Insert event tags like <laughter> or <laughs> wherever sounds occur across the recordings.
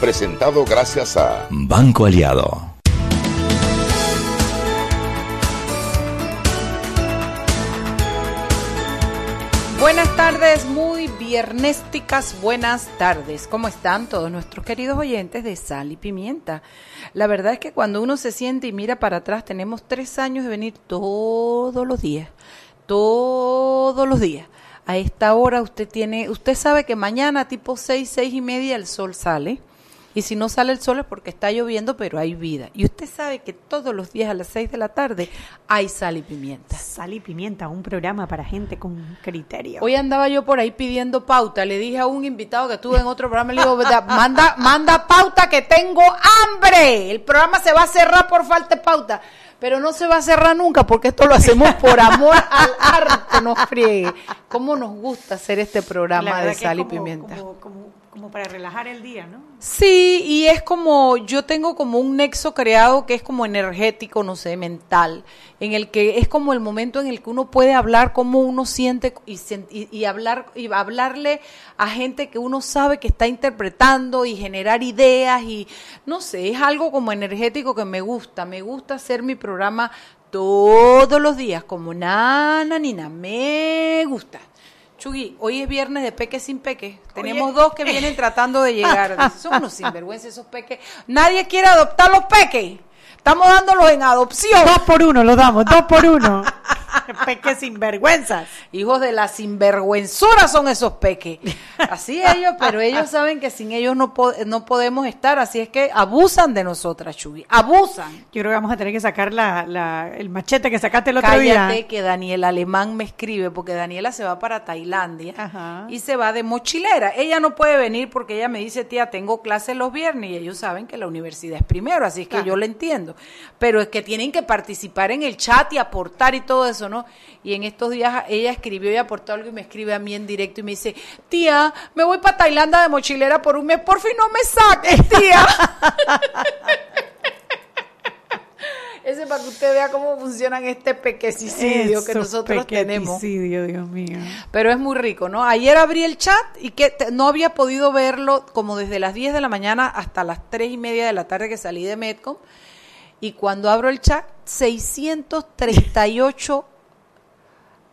Presentado gracias a Banco Aliado. Buenas tardes, muy viernésticas buenas tardes. ¿Cómo están todos nuestros queridos oyentes de Sal y Pimienta? La verdad es que cuando uno se siente y mira para atrás, tenemos tres años de venir todos los días, todos los días. A esta hora usted tiene, usted sabe que mañana tipo seis, seis y media el sol sale y si no sale el sol es porque está lloviendo, pero hay vida. Y usted sabe que todos los días a las 6 de la tarde hay sal y pimienta. Sal y pimienta, un programa para gente con criterio. Hoy andaba yo por ahí pidiendo pauta. Le dije a un invitado que tuve en otro programa, le digo, manda, manda pauta que tengo hambre. El programa se va a cerrar por falta de pauta. Pero no se va a cerrar nunca porque esto lo hacemos por amor al arte, nos friegue. ¿Cómo nos gusta hacer este programa de sal y pimienta? como para relajar el día, ¿no? Sí, y es como, yo tengo como un nexo creado que es como energético, no sé, mental, en el que es como el momento en el que uno puede hablar cómo uno siente y, y, hablar y hablarle a gente que uno sabe que está interpretando y generar ideas y no sé, es algo como energético que me gusta, me gusta hacer mi programa todos los días como nana nina, me gusta. Chugui, hoy es viernes de peque sin peque. Tenemos dos que vienen tratando de llegar. <laughs> Son unos sinvergüenza esos peques. Nadie quiere adoptar los peques. Estamos dándolos en adopción. Dos por uno, lo damos, dos por uno. <laughs> <laughs> peques sinvergüenzas. Hijos de la sinvergüenzura son esos peques. Así ellos, pero ellos saben que sin ellos no, no podemos estar, así es que abusan de nosotras, Chubi. Abusan. Yo creo que vamos a tener que sacar la, el machete que sacaste el otro día. Cállate que Daniel Alemán me escribe, porque Daniela se va para Tailandia y se va de mochilera. Ella no puede venir porque ella me dice, tía, tengo clase los viernes y ellos saben que la universidad es primero, así es que yo lo entiendo. Pero es que tienen que participar en el chat y aportar y todo eso, ¿no? Y en estos días ella escribió y aportó algo y me escribe a mí en directo y me dice, tía, me voy para Tailandia de mochilera por un mes, por fin no me saques, tía. <laughs> Ese es para que usted vea cómo funcionan este pequecicidio que nosotros tenemos. Dios mío. Pero es muy rico, ¿no? Ayer abrí el chat y que no había podido verlo como desde las 10 de la mañana hasta las 3 y media de la tarde que salí de Medcom. Y cuando abro el chat, 638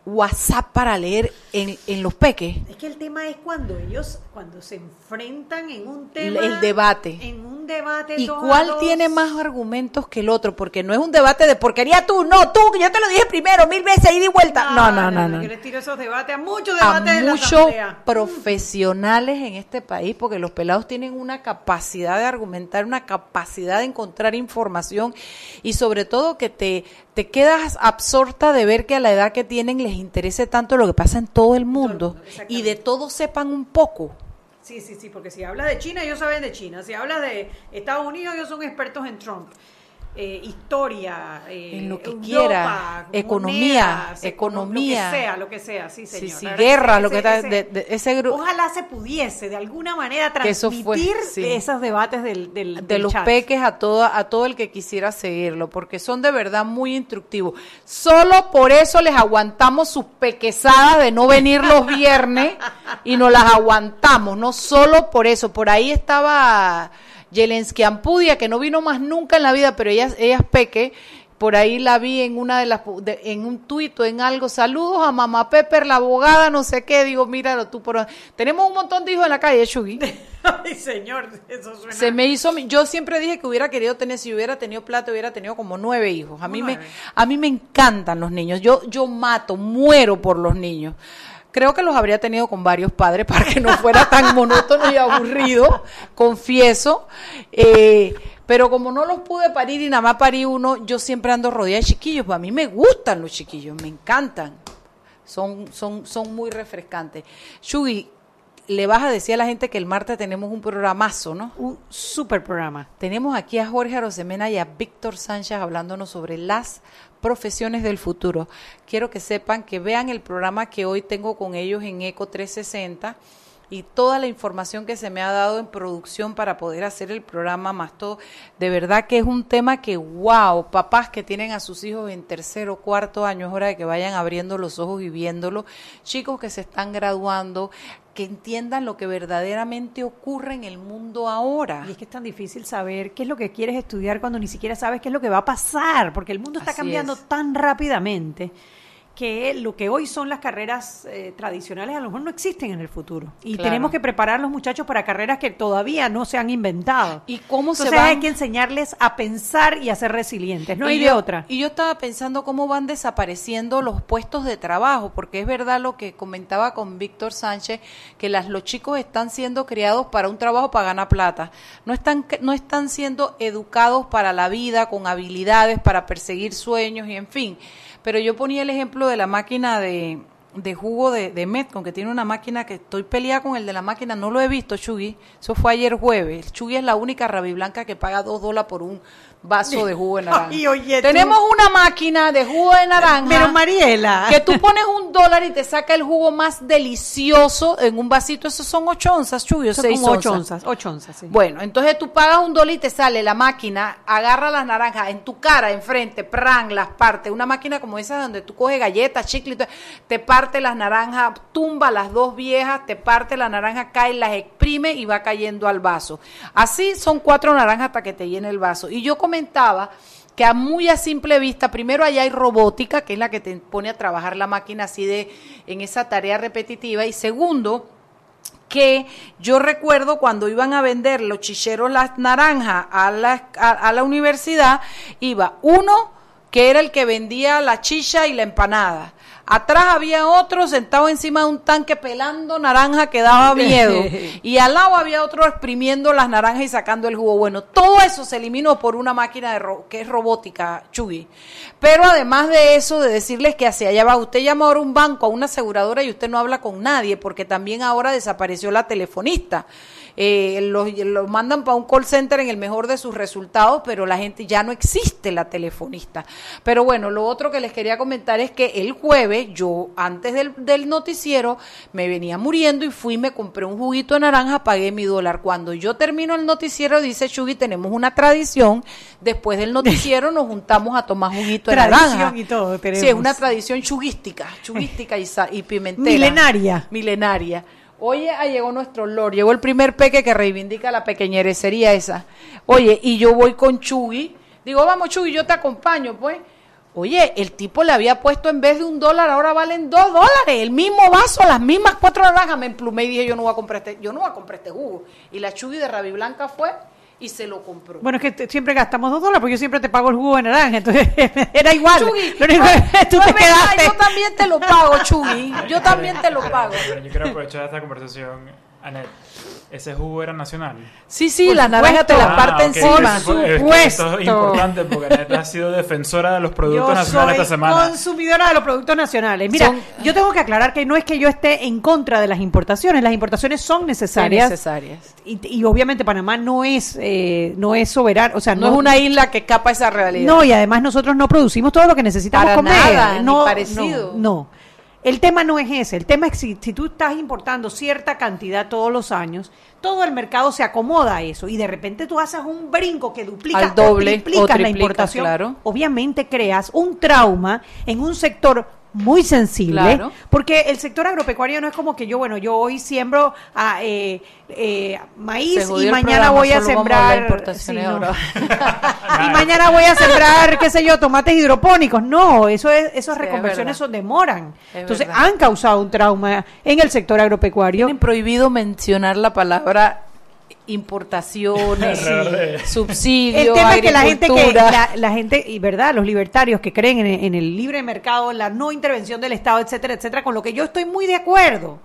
WhatsApp para leer en, en, los peques. Es que el tema es cuando ellos, cuando se enfrentan en un tema. El, debate. En un debate. ¿Y cuál tiene más argumentos que el otro? Porque no es un debate de porquería tú, no, tú, que yo te lo dije primero, mil veces, y di vuelta. No, no, no. no, Yo les tiro esos debates a muchos debates a muchos profesionales en este país, porque los pelados tienen una capacidad de argumentar, una capacidad de encontrar información y sobre todo que te, te quedas absorta de ver que a la edad que tienen les interese tanto lo que pasa en todo el mundo, y de todo sepan un poco. Sí, sí, sí, porque si hablas de China, ellos saben de China. Si hablas de Estados Unidos, ellos son expertos en Trump. Eh, historia, eh, en lo que quiera, economía, economía, lo que sea, lo que sea, sí, señor. Sí, sí, guerra, lo que está, de, ese grupo. Ojalá se pudiese de alguna manera transmitir esos debates del, del de los peques a todo, a todo el que quisiera seguirlo, porque son de verdad muy instructivos. Solo por eso les aguantamos sus pequezadas de no venir los viernes y nos las aguantamos, no solo por eso. Por ahí estaba Yelensky Ampudia, que no vino más nunca en la vida, pero ella, ella es peque, por ahí la vi en una de las en un tuit o en algo. Saludos a mamá Pepper la abogada no sé qué. Digo míralo tú por tenemos un montón de hijos en la calle Chugui <laughs> ay señor eso suena se me hizo yo siempre dije que hubiera querido tener si hubiera tenido plata hubiera tenido como nueve hijos. A mí me a mí me encantan los niños. Yo yo mato muero por los niños Creo que los habría tenido con varios padres para que no fuera tan monótono y aburrido, confieso. Eh, pero como no los pude parir y nada más parí uno, yo siempre ando rodeada de chiquillos. Pues a mí me gustan los chiquillos, me encantan. Son, son, son muy refrescantes. Shugi, le vas a decir a la gente que el martes tenemos un programazo, ¿no? Un super programa. Tenemos aquí a Jorge Arosemena y a Víctor Sánchez hablándonos sobre las profesiones del futuro. Quiero que sepan que vean el programa que hoy tengo con ellos en Eco 360 y toda la información que se me ha dado en producción para poder hacer el programa más todo. De verdad que es un tema que, wow, papás que tienen a sus hijos en tercero, cuarto año, es hora de que vayan abriendo los ojos y viéndolo. Chicos que se están graduando, que entiendan lo que verdaderamente ocurre en el mundo ahora. Y es que es tan difícil saber qué es lo que quieres estudiar cuando ni siquiera sabes qué es lo que va a pasar, porque el mundo está Así cambiando es. tan rápidamente que lo que hoy son las carreras eh, tradicionales a lo mejor no existen en el futuro. Y Claro. tenemos que preparar a los muchachos para carreras que todavía no se han inventado. ¿Y cómo se Entonces van? hay que enseñarles a pensar y a ser resilientes, no hay de otra. Y yo estaba pensando cómo van desapareciendo los puestos de trabajo, porque es verdad lo que comentaba con Víctor Sánchez, que las, los chicos están siendo criados para un trabajo para ganar plata. No están, no están siendo educados para la vida, con habilidades, para perseguir sueños y en fin. Pero yo ponía el ejemplo de la máquina de, de jugo de, de Metcon, que tiene una máquina que estoy peleada con el de la máquina, no lo he visto, Chugui. Eso fue ayer jueves. Chugui es la única rabiblanca que paga dos dólares por un vaso de jugo de <laughs> naranja. Ay, oye, tú. Tenemos una máquina de jugo de naranja. Pero Mariela, que tú pones un dólar y te saca el jugo más delicioso en un vasito. Esos son ocho onzas, Chugui, o son seis como ocho onzas. onzas, ocho onzas, sí. Bueno, entonces tú pagas un dólar y te sale la máquina, agarra las naranjas en tu cara, enfrente, pran, las parte. Una máquina como esa donde tú coges galletas, chicle, te parte las naranjas, tumba las dos viejas, te parte la naranja, cae, las exprime y va cayendo al vaso. Así son cuatro naranjas hasta que te llene el vaso. Y yo comentaba que a muy a simple vista, primero allá hay robótica, que es la que te pone a trabajar la máquina así de en esa tarea repetitiva, y segundo, que yo recuerdo cuando iban a vender los chicheros las naranjas a la, a, a la universidad, iba uno que era el que vendía la chicha y la empanada. Atrás había otro sentado encima de un tanque pelando naranja que daba <laughs> miedo. Y al lado había otro exprimiendo las naranjas y sacando el jugo. Bueno, todo eso se eliminó por una máquina de ro- que es robótica, Chugui. Pero además de eso, de decirles que hacia allá va, usted llama ahora a un banco, a una aseguradora y usted no habla con nadie, porque también ahora desapareció la telefonista. Eh, los, los mandan para un call center en el mejor de sus resultados, pero la gente ya no existe la telefonista. Pero bueno, lo otro que les quería comentar es que el jueves, yo antes del, del noticiero, me venía muriendo y fui me compré un juguito de naranja, pagué mi dólar. Cuando yo termino el noticiero, dice Chugi, tenemos una tradición, después del noticiero nos juntamos a tomar juguito de Tradición naranja. y todo Sí, es una tradición chuguística, chuguística y, y pimentera. Milenaria. Milenaria. Oye, ah, llegó nuestro Lord, llegó el primer peque que reivindica la pequeñerecería esa. Oye, y yo voy con Chugui, digo, vamos Chugui, yo te acompaño, pues. Oye, el tipo le había puesto en vez de un dólar, ahora valen dos dólares, el mismo vaso, las mismas cuatro naranjas, me emplumé y dije, yo no voy a comprar este, yo no voy a comprar este jugo. Y la Chugui de Rabi Blanca fue y se lo compró. Bueno, es que siempre gastamos dos dólares porque yo siempre te pago el jugo de naranja, entonces <laughs> era igual. Chugui, Lo único que <laughs> tú no te verdad, quedaste. yo también te lo pago, Chugui, yo también te lo pago. Pero yo quiero aprovechar esta conversación, Anet. Ese jugo era nacional. Sí, sí, Por la naranja te la supuesto. parte Ah, ok. encima. Es que supuesto. Esto es importante porque Anet ha sido defensora de los productos Yo nacionales soy esta semana. consumidora de los productos nacionales. Mira, Son- yo tengo que aclarar que no es que yo esté en contra de las importaciones. Las importaciones son necesarias. necesarias. Y, y obviamente Panamá no es eh, no es soberano, o sea, No, es una isla que escapa esa realidad. No, y además nosotros no producimos todo lo que necesitamos Para comer. nada, ni no, parecido. No, no. El tema no es ese. El tema es si, si tú estás importando cierta cantidad todos los años, todo el mercado se acomoda a eso y de repente tú haces un brinco que duplica Al doble, o triplicas o la importación. claro. Obviamente creas un trauma en un sector muy sensible, Claro. porque el sector agropecuario no es como que yo, bueno, yo hoy siembro ah, eh, eh, maíz y mañana voy a sembrar sí, no. <laughs> <laughs> y mañana voy a sembrar, qué sé yo, tomates hidropónicos. No, eso es, esas Sí, reconversiones son demoran. Es Entonces verdad. han causado un trauma en el sector agropecuario. Tienen prohibido mencionar la palabra importaciones, <laughs> subsidios, El tema es que la gente que la, la gente y verdad, los libertarios que creen en, en el libre mercado, la no intervención del Estado, etcétera, etcétera, con lo que yo estoy muy de acuerdo.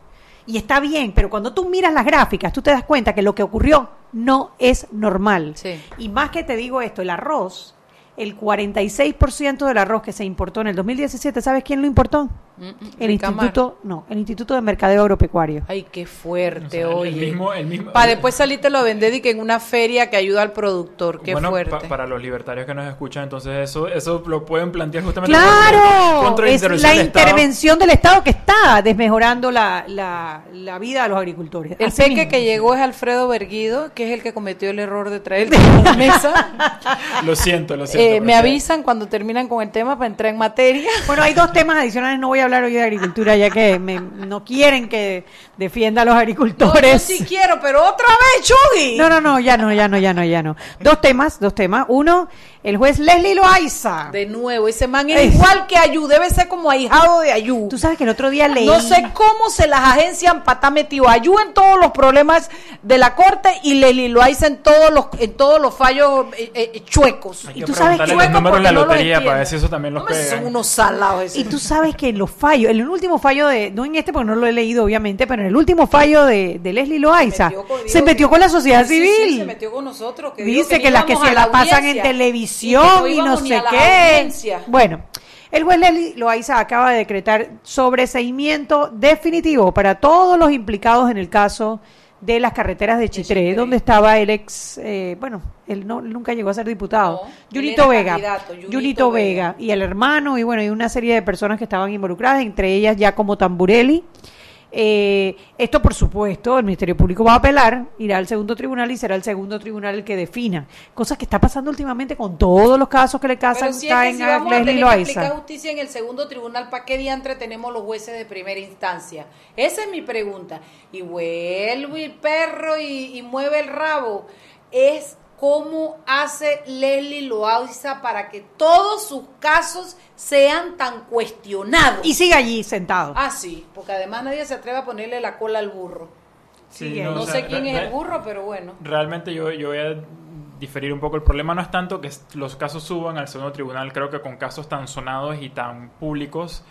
Y está bien, pero cuando tú miras las gráficas, tú te das cuenta que lo que ocurrió no es normal. Sí. Y más que te digo esto, el arroz, el 46% del arroz que se importó en el 2017, ¿sabes quién lo importó? Mm, mm, El. Instituto, no, el Instituto de Mercadeo Agropecuario. Ay, qué fuerte, O sea, el oye. mismo- el mismo- Para después salirte lo vender y que en una feria que ayuda al productor. Qué bueno, fuerte. pa- para los libertarios que nos escuchan, entonces eso eso lo pueden plantear justamente Claro, contra es la intervención del Estado. intervención del Estado que está desmejorando la, la, la vida de los agricultores. El Así peque mismo. que llegó es Alfredo Berguido, que es el que cometió el error de traer <laughs> la mesa. Lo siento, lo siento. Eh, me avisan cuando terminan con el tema para entrar en materia. Bueno, hay dos temas adicionales, no voy a hablar hoy de agricultura, ya que me- no quieren que defienda a los No, yo agricultores. sí quiero, pero otra vez, Chugui. No, no, no, ya no, ya no, ya no, ya no. Dos temas, dos temas. Uno, el juez Leslie Loaiza. De nuevo, ese man es Es- igual que Ayú, debe ser como ahijado de Ayú. Tú sabes que el otro día leí. No sé cómo se las agencian para estar metido Ayú en todos los problemas de la corte y Leli Loaiza en todos los en todos los fallos eh, eh, chuecos. Hay Y que tú sabes que- los Chuecos números de la no lotería para ver si eso también los pegan. Son unos salados esos. Y tú sabes que en los fallos, en el último fallo de, no en este porque no lo he leído obviamente, pero en el último fallo de, de Leslie Loaiza, metió con- se metió que- con la sociedad Sí, sí, civil. se metió con nosotros. Que Dice ni que las que se la pasan en televisión y, no sé qué. audiencia. Bueno, el juez Leslie Loaiza acaba de decretar sobreseimiento definitivo para todos los implicados en el caso de las carreteras de Chitré, Chitré. donde estaba el ex, eh, bueno, él no, nunca llegó a ser diputado, No, Junito Vega, Junito, Vega, Vega. y el hermano, y bueno, y una serie de personas que estaban involucradas, entre ellas ya como Tamburelli. Eh, esto, por supuesto, el Ministerio Público va a apelar, irá al segundo tribunal y será el segundo tribunal el que defina. Cosas que está pasando últimamente con todos los casos que le casan, si es que caen si a vamos a Leslie tener que justicia en el segundo tribunal, ¿para qué diantre tenemos los jueces de primera instancia? Esa es mi pregunta. Y vuelve el perro y, y mueve el rabo. Es cómo hace Leslie Loaiza para que todos sus casos sean tan cuestionados. Y sigue allí sentado. Ah, sí, porque además nadie se atreve a ponerle la cola al burro. Sí, Sigue. no, No o sea, sé quién es el burro, pero bueno. Realmente yo, yo voy a diferir un poco. El problema no es tanto que los casos suban al segundo tribunal, creo que con casos tan sonados y tan públicos,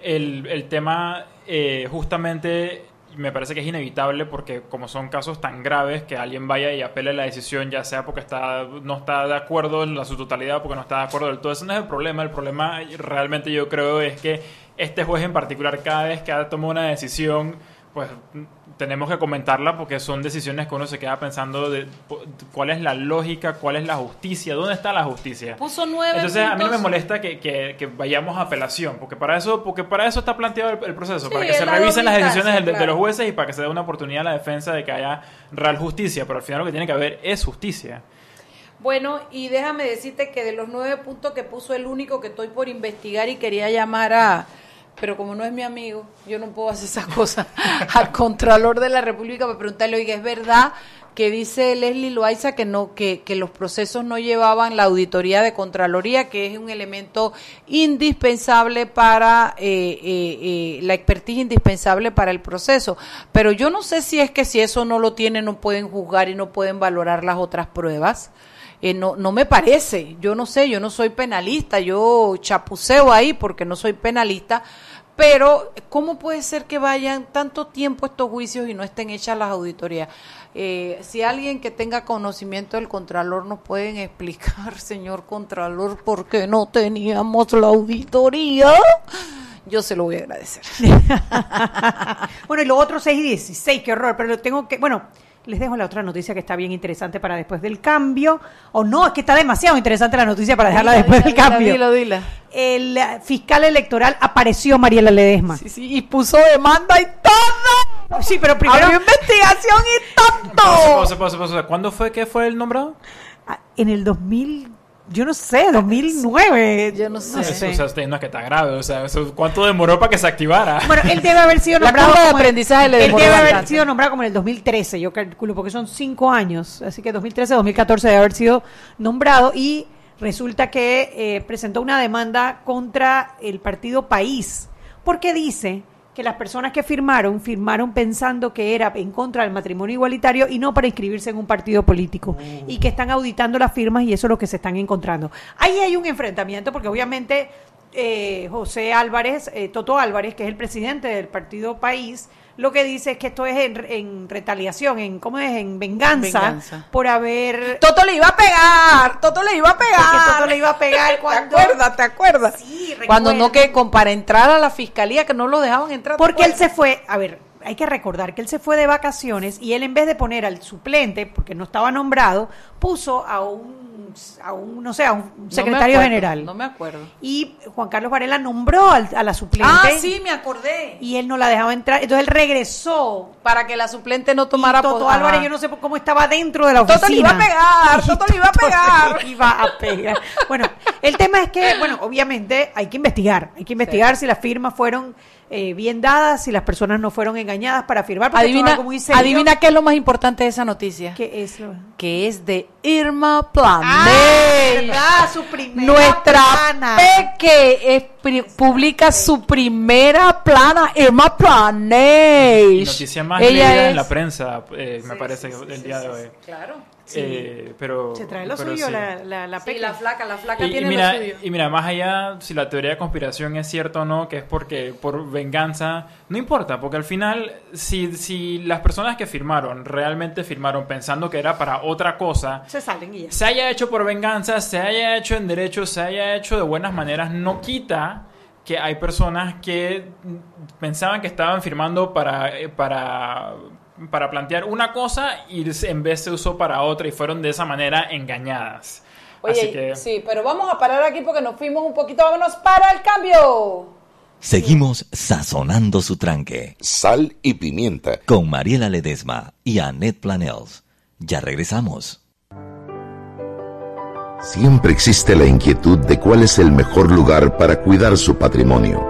el, el tema eh, justamente me parece que es inevitable porque como son casos tan graves que alguien vaya y apele la decisión ya sea porque está no está de acuerdo en la, su totalidad porque no está de acuerdo del todo ese no es el problema. El problema realmente yo creo es que este juez en particular cada vez que ha tomado una decisión pues tenemos que comentarla porque son decisiones que uno se queda pensando de cuál es la lógica, cuál es la justicia, dónde está la justicia. Puso nueve Entonces a mí no me molesta que, que- que vayamos a apelación, porque para eso, porque para eso está planteado el, el proceso, Sí, para que se la revisen las decisiones del- de, los jueces y para que se dé una oportunidad a la defensa de que haya real justicia, pero al final lo que tiene que haber es justicia. Bueno, y déjame decirte que de los nueve puntos que puso el único que estoy por investigar y quería llamar a, pero como no es mi amigo, yo no puedo hacer esas cosas, <laughs> al Contralor de la República para preguntarle, oiga, ¿es verdad que dice Leslie Loaiza que no que, que los procesos no llevaban la auditoría de Contraloría, que es un elemento indispensable para eh, eh, eh, la expertise indispensable para el proceso? Pero yo no sé si es que si eso no lo tienen no pueden juzgar y no pueden valorar las otras pruebas. Eh, no, no me parece, yo no sé, yo no soy penalista, yo chapuceo ahí porque no soy penalista, pero ¿cómo puede ser que vayan tanto tiempo estos juicios y no estén hechas las auditorías? Eh, si alguien que tenga conocimiento del Contralor nos pueden <laughs> explicar, señor Contralor, por qué no teníamos la auditoría, yo se lo voy a agradecer. <laughs> bueno, y lo otro 6 y 16, qué horror, pero tengo que, bueno, les dejo la otra noticia que está bien interesante para después del cambio, o no, es que está demasiado interesante la noticia para dejarla Dila, después dila, del cambio. dila, dila. El eh, fiscal electoral apareció Mariela Ledesma. Sí, sí, y puso demanda y todo. Sí, pero primero Abrió investigación y todo. pausa, pausa, pausa. ¿Cuándo fue que fue el nombrado? ah, en el 2000, yo no sé, 2009. Yo no sé. O sea, usted no es que está grave. O sea, eso- ¿cuánto demoró para que se activara? Bueno, él debe haber sido <laughs> La nombrado. curva de aprendizaje le Él debe haber sido nombrado como en el 2013, yo calculo, porque son cinco años. Así que 2013, 2014 debe haber sido nombrado y resulta que eh, presentó una demanda contra el partido País, porque dice que las personas que firmaron, firmaron pensando que era en contra del matrimonio igualitario y no para inscribirse en un partido político. Y que están auditando las firmas y eso es lo que se están encontrando. Ahí hay un enfrentamiento porque obviamente eh, José Álvarez, eh, Toto Álvarez, que es el presidente del partido País, lo que dice es que esto es en, en retaliación, en ¿cómo es? En venganza, Venganza. por haber Toto le iba a pegar, Toto le iba a pegar. Porque Toto le iba a pegar <laughs> cuando- ¿Te acuerdas? ¿Te acuerdas? Sí, Cuando no recuerdo. que con, para entrar a la fiscalía que no lo dejaban entrar. ¿te Porque él se fue, a ver, hay que recordar que él se fue de vacaciones y él en vez de poner al suplente, porque no estaba nombrado, puso a un a un, no sé, a un No secretario acuerdo, general. No me acuerdo. Y Juan Carlos Varela nombró al- a la suplente. Ah, sí, me acordé. Y él no la dejaba entrar. Entonces él regresó. Para que la suplente no tomara Toto Álvarez, yo no sé cómo estaba dentro de la oficina. Toto le iba a pegar, <laughs> Toto le iba a pegar. le iba a pegar. Bueno, el tema es que, bueno, obviamente hay que investigar. Hay que investigar si las firmas fueron eh, bien dadas, si las personas no fueron engañadas para firmar. porque Adivina, algo muy serio. adivina qué es lo más importante de esa noticia. ¿Qué es lo? Que es de Irma Planet. Ah, ¿verdad? Su primera Nuestra plana. Peque es pri- publica su primera plana, Irma Planet. Y noticia más Ella leída es... en la prensa, eh, me parece, el día de hoy. Claro. Eh, pero, Se trae lo pero suyo, sí. la, la, la Sí, la flaca, la flaca Y, y tiene mira, lo suyo. y mira, más allá si la teoría de conspiración es cierta o no, que es porque por venganza, no importa, porque al final, si, si las personas que firmaron realmente firmaron pensando que era para otra cosa, Se salen y ya. se haya hecho por venganza, se haya hecho en derecho, se haya hecho de buenas maneras, no quita que hay personas que pensaban que estaban firmando para, eh, para, para plantear una cosa y en vez se usó para otra y fueron de esa manera engañadas. Oye, Así que... sí, pero vamos a parar aquí porque nos fuimos un poquito. Vámonos para el cambio. Seguimos sazonando su tranque Sal y pimienta. con Mariela Ledesma y Annette Planels. Ya regresamos. Siempre existe la inquietud de cuál es el mejor lugar para cuidar su patrimonio.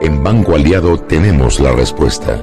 En Banco Aliado tenemos la respuesta.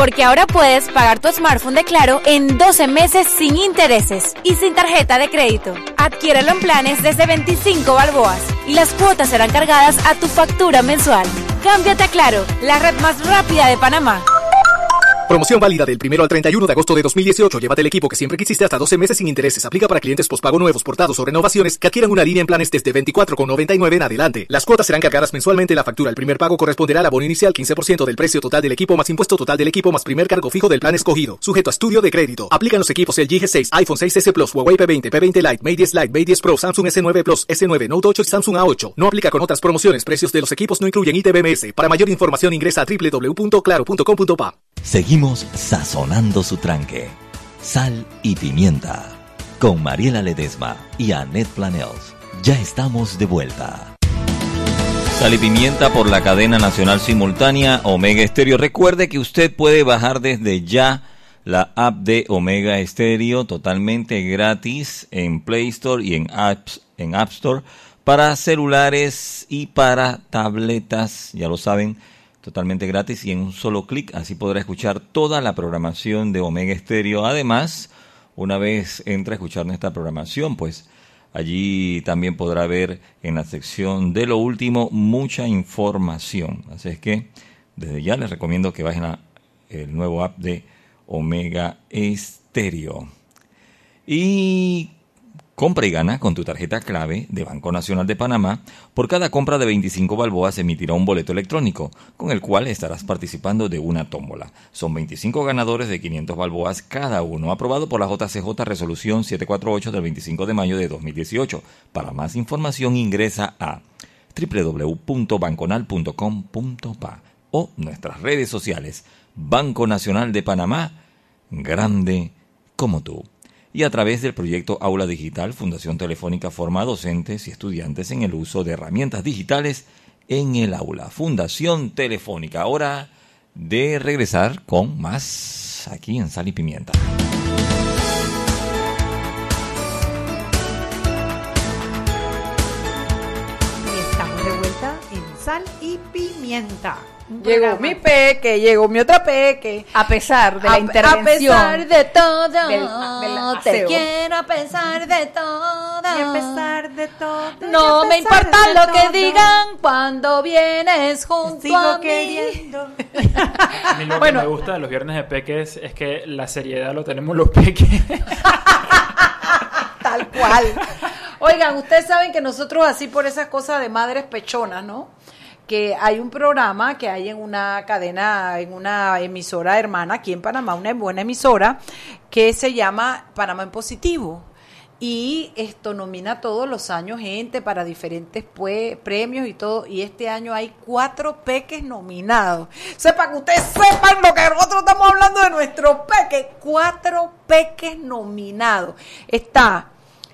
Porque ahora puedes pagar tu smartphone de Claro en 12 meses sin intereses y sin tarjeta de crédito. Adquiérelo en planes desde 25 balboas y las cuotas serán cargadas a tu factura mensual. Cámbiate a Claro, la red más rápida de Panamá. Promoción válida del 1 al 31 de agosto de 2018. Llévate el equipo que siempre quisiste hasta 12 meses sin intereses. Aplica para clientes pospago nuevos, portados o renovaciones que adquieran una línea en planes desde 24,99 en adelante. Las cuotas serán cargadas mensualmente en la factura. El primer pago corresponderá al abono inicial 15% del precio total del equipo más impuesto total del equipo más primer cargo fijo del plan escogido. Sujeto a estudio de crédito. Aplican los equipos LG G6, iPhone 6S Plus, Huawei P20, P20 Lite, Mate 10 Lite, Mate 10 Pro, Samsung S9 Plus, S9 Note 8 y Samsung A8. No aplica con otras promociones. Precios de los equipos no incluyen ITBMS. Para mayor información ingresa a www.claro.com.pa. Seguimos sazonando su tranque. Sal y pimienta. Con Mariela Ledesma y Annette Planels. Ya estamos de vuelta. Sal y pimienta por la cadena nacional simultánea Omega Estéreo. Recuerde que usted puede bajar desde ya la app de Omega Estéreo totalmente gratis en Play Store y en, apps, en App Store para celulares y para tabletas. Ya lo saben totalmente gratis y en un solo clic así podrá escuchar toda la programación de Omega Estéreo. Además, una vez entra a escuchar nuestra programación, pues allí también podrá ver en la sección de lo último mucha información. Así es que desde ya les recomiendo que bajen a el nuevo app de Omega Estéreo. Y Compra y gana con tu tarjeta clave de Banco Nacional de Panamá. Por cada compra de 25 balboas se emitirá un boleto electrónico, con el cual estarás participando de una tómbola. Son 25 ganadores de 500 balboas cada uno, aprobado por la JCJ Resolución 748 del 25 de mayo de 2018. Para más información ingresa a www.banconal.com.pa o nuestras redes sociales Banco Nacional de Panamá, grande como tú y a través del proyecto Aula Digital, Fundación Telefónica forma docentes y estudiantes en el uso de herramientas digitales en el aula. Fundación Telefónica. Hora de regresar con más aquí en Sal y Pimienta. Llegó programa. mi peque, llegó mi otra peque. A pesar de la A- intervención. A pesar de todo, del- del te quiero a pesar de todo. Y a pesar de todo. No me importa lo que digan cuando vienes junto Sigo a mí. queriendo. <laughs> A mí lo Bueno. que me gusta de los viernes de peques es que la seriedad lo tenemos los peques. Tal cual. Oigan, ustedes saben que nosotros así por esas cosas de madres pechonas, ¿no? Que hay un programa que hay en una cadena, en una emisora hermana aquí en Panamá, una buena emisora, que se llama Panamá en Positivo. Y esto nomina todos los años gente para diferentes premios y todo. Y este año hay cuatro peques nominados. Sepa que ustedes sepan lo que nosotros estamos hablando de nuestros peques. Cuatro peques nominados. Está,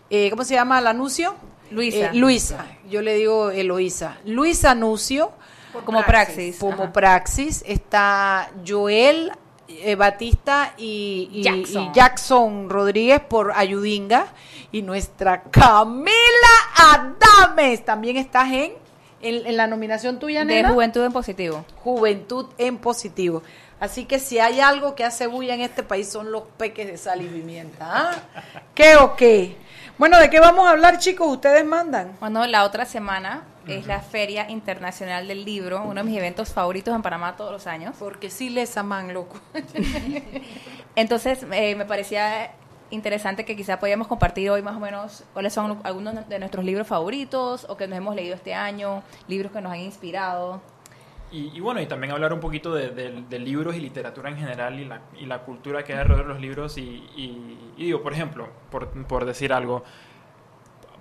eh, ¿cómo se llama el anuncio? Luisa. Eh, Luisa. Yo le digo Eloísa. Luisa Anuncio. Como praxis. Como Ajá. praxis. Está Joel eh, Batista y, y- Jackson. y Jackson Rodríguez por Ayudinga. Y nuestra Camila Adames también estás en, en, en la nominación tuya, De nena. juventud en positivo. Juventud en positivo. Así que si hay algo que hace bulla en este país son los peques de sal y pimienta. ¿ah? ¿Qué o qué? Bueno, ¿de qué vamos a hablar, chicos? Ustedes mandan. Bueno, la otra semana es la Feria Internacional del Libro, uno de mis eventos favoritos en Panamá todos los años. Porque sí les aman, loco. <laughs> Entonces, eh, me parecía interesante que quizá podíamos compartir hoy más o menos cuáles son algunos de nuestros libros favoritos o que nos hemos leído este año, libros que nos han inspirado. Y, y bueno, y también hablar un poquito de, de- de libros y literatura en general y la, y la cultura que hay alrededor de los libros. Y, y- digo, por ejemplo, por, por decir algo,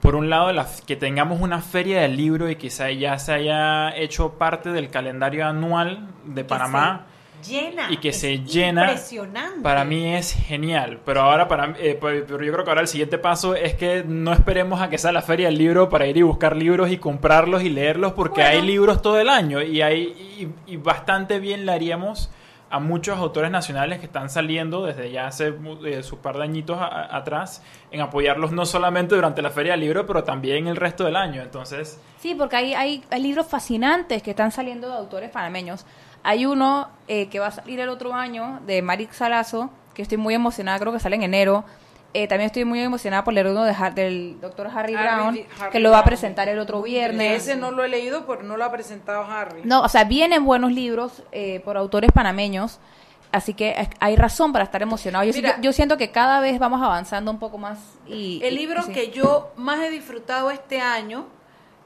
por un lado, la- que tengamos una feria del libro y quizá ya se haya hecho parte del calendario anual de Panamá. Llena. y que Es se llena Impresionante. para mí es genial pero ahora para eh, pues, pero yo creo que ahora el siguiente paso es que no esperemos a que sea la feria del libro para ir y buscar libros y comprarlos y leerlos porque Bueno. hay libros todo el año y hay y, y bastante bien le haríamos a muchos autores nacionales que están saliendo desde ya hace mu- eh, su par de añitos a- a- atrás en apoyarlos no solamente durante la feria del libro pero también el resto del año entonces Sí, porque hay, hay, hay libros fascinantes que están saliendo de autores panameños. Hay uno eh, que va a salir el otro año de Marix Salazo, que estoy muy emocionada, creo que sale en enero. Eh, también estoy muy emocionada por leer uno de Har- del doctor Harry, Harry- Brown, Harry que lo va a presentar el otro viernes. Ese no lo he leído porque no lo ha presentado Harry. No, o sea, vienen buenos libros eh, por autores panameños, así que hay razón para estar emocionado. Yo, si- Mira. yo, yo siento que cada vez vamos avanzando un poco más. Y, El y- libro sí. que yo más he disfrutado este año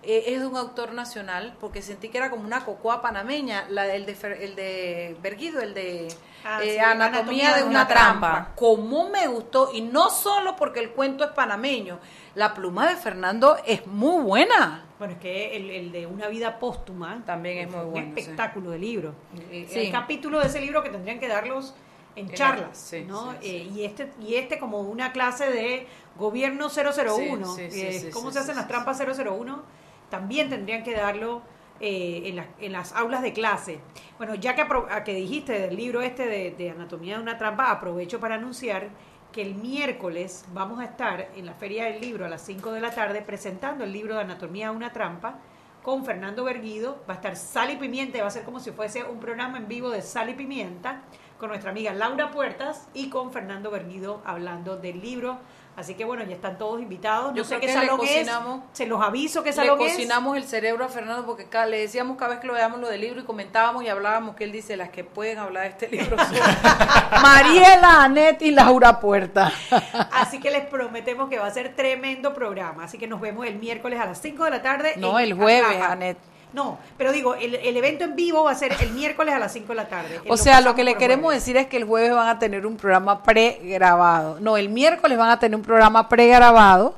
eh, es de un autor nacional, porque sentí que era como una cocoa panameña, la, el, de, el de Berguido, el de Ah, eh, sí, Anatomía de una, trampa. Como me gustó, y no solo porque el cuento es panameño, la pluma de Fernando es muy buena. Bueno, es que el, el de Una vida póstuma También es muy un bueno, espectáculo de libro. Sí. Hay capítulos de ese libro que tendrían que darlos en charlas, sí, ¿no? sí, sí. Eh, y este y este como una clase de gobierno 001, Sí, sí, eh, cómo se hacen las trampas 001, también tendrían que darlo eh, en, las- en las aulas de clase. Bueno, ya que, a que dijiste del libro este de, Anatomía de una trampa, aprovecho para anunciar que el miércoles vamos a estar en la Feria del Libro a las 5 de la tarde presentando el libro de Anatomía de una trampa con Fernando Berguido. Va a estar Sal y Pimienta, va a ser como si fuese un programa en vivo de Sal y Pimienta con nuestra amiga Laura Puertas y con Fernando Berguido hablando del libro. Así que bueno, ya están todos invitados. No Yo sé qué que le salón es. cocinamos- Se los aviso qué Le salón es. cocinamos el cerebro a Fernando porque ca- le decíamos cada vez que lo veíamos lo del libro y comentábamos y hablábamos que él dice las que pueden hablar de este libro son <laughs> Mariela, Anet y Laura Puerta. <laughs> Así que les prometemos que va a ser tremendo programa. Así que nos vemos el miércoles a las 5 de la tarde. No, el jueves. Anet. No, pero digo, el, el evento en vivo va a ser el miércoles a las 5 de la tarde. O sea, lo que le queremos jueves. decir es que el jueves van a tener un programa pregrabado. No, el miércoles van a tener un programa pregrabado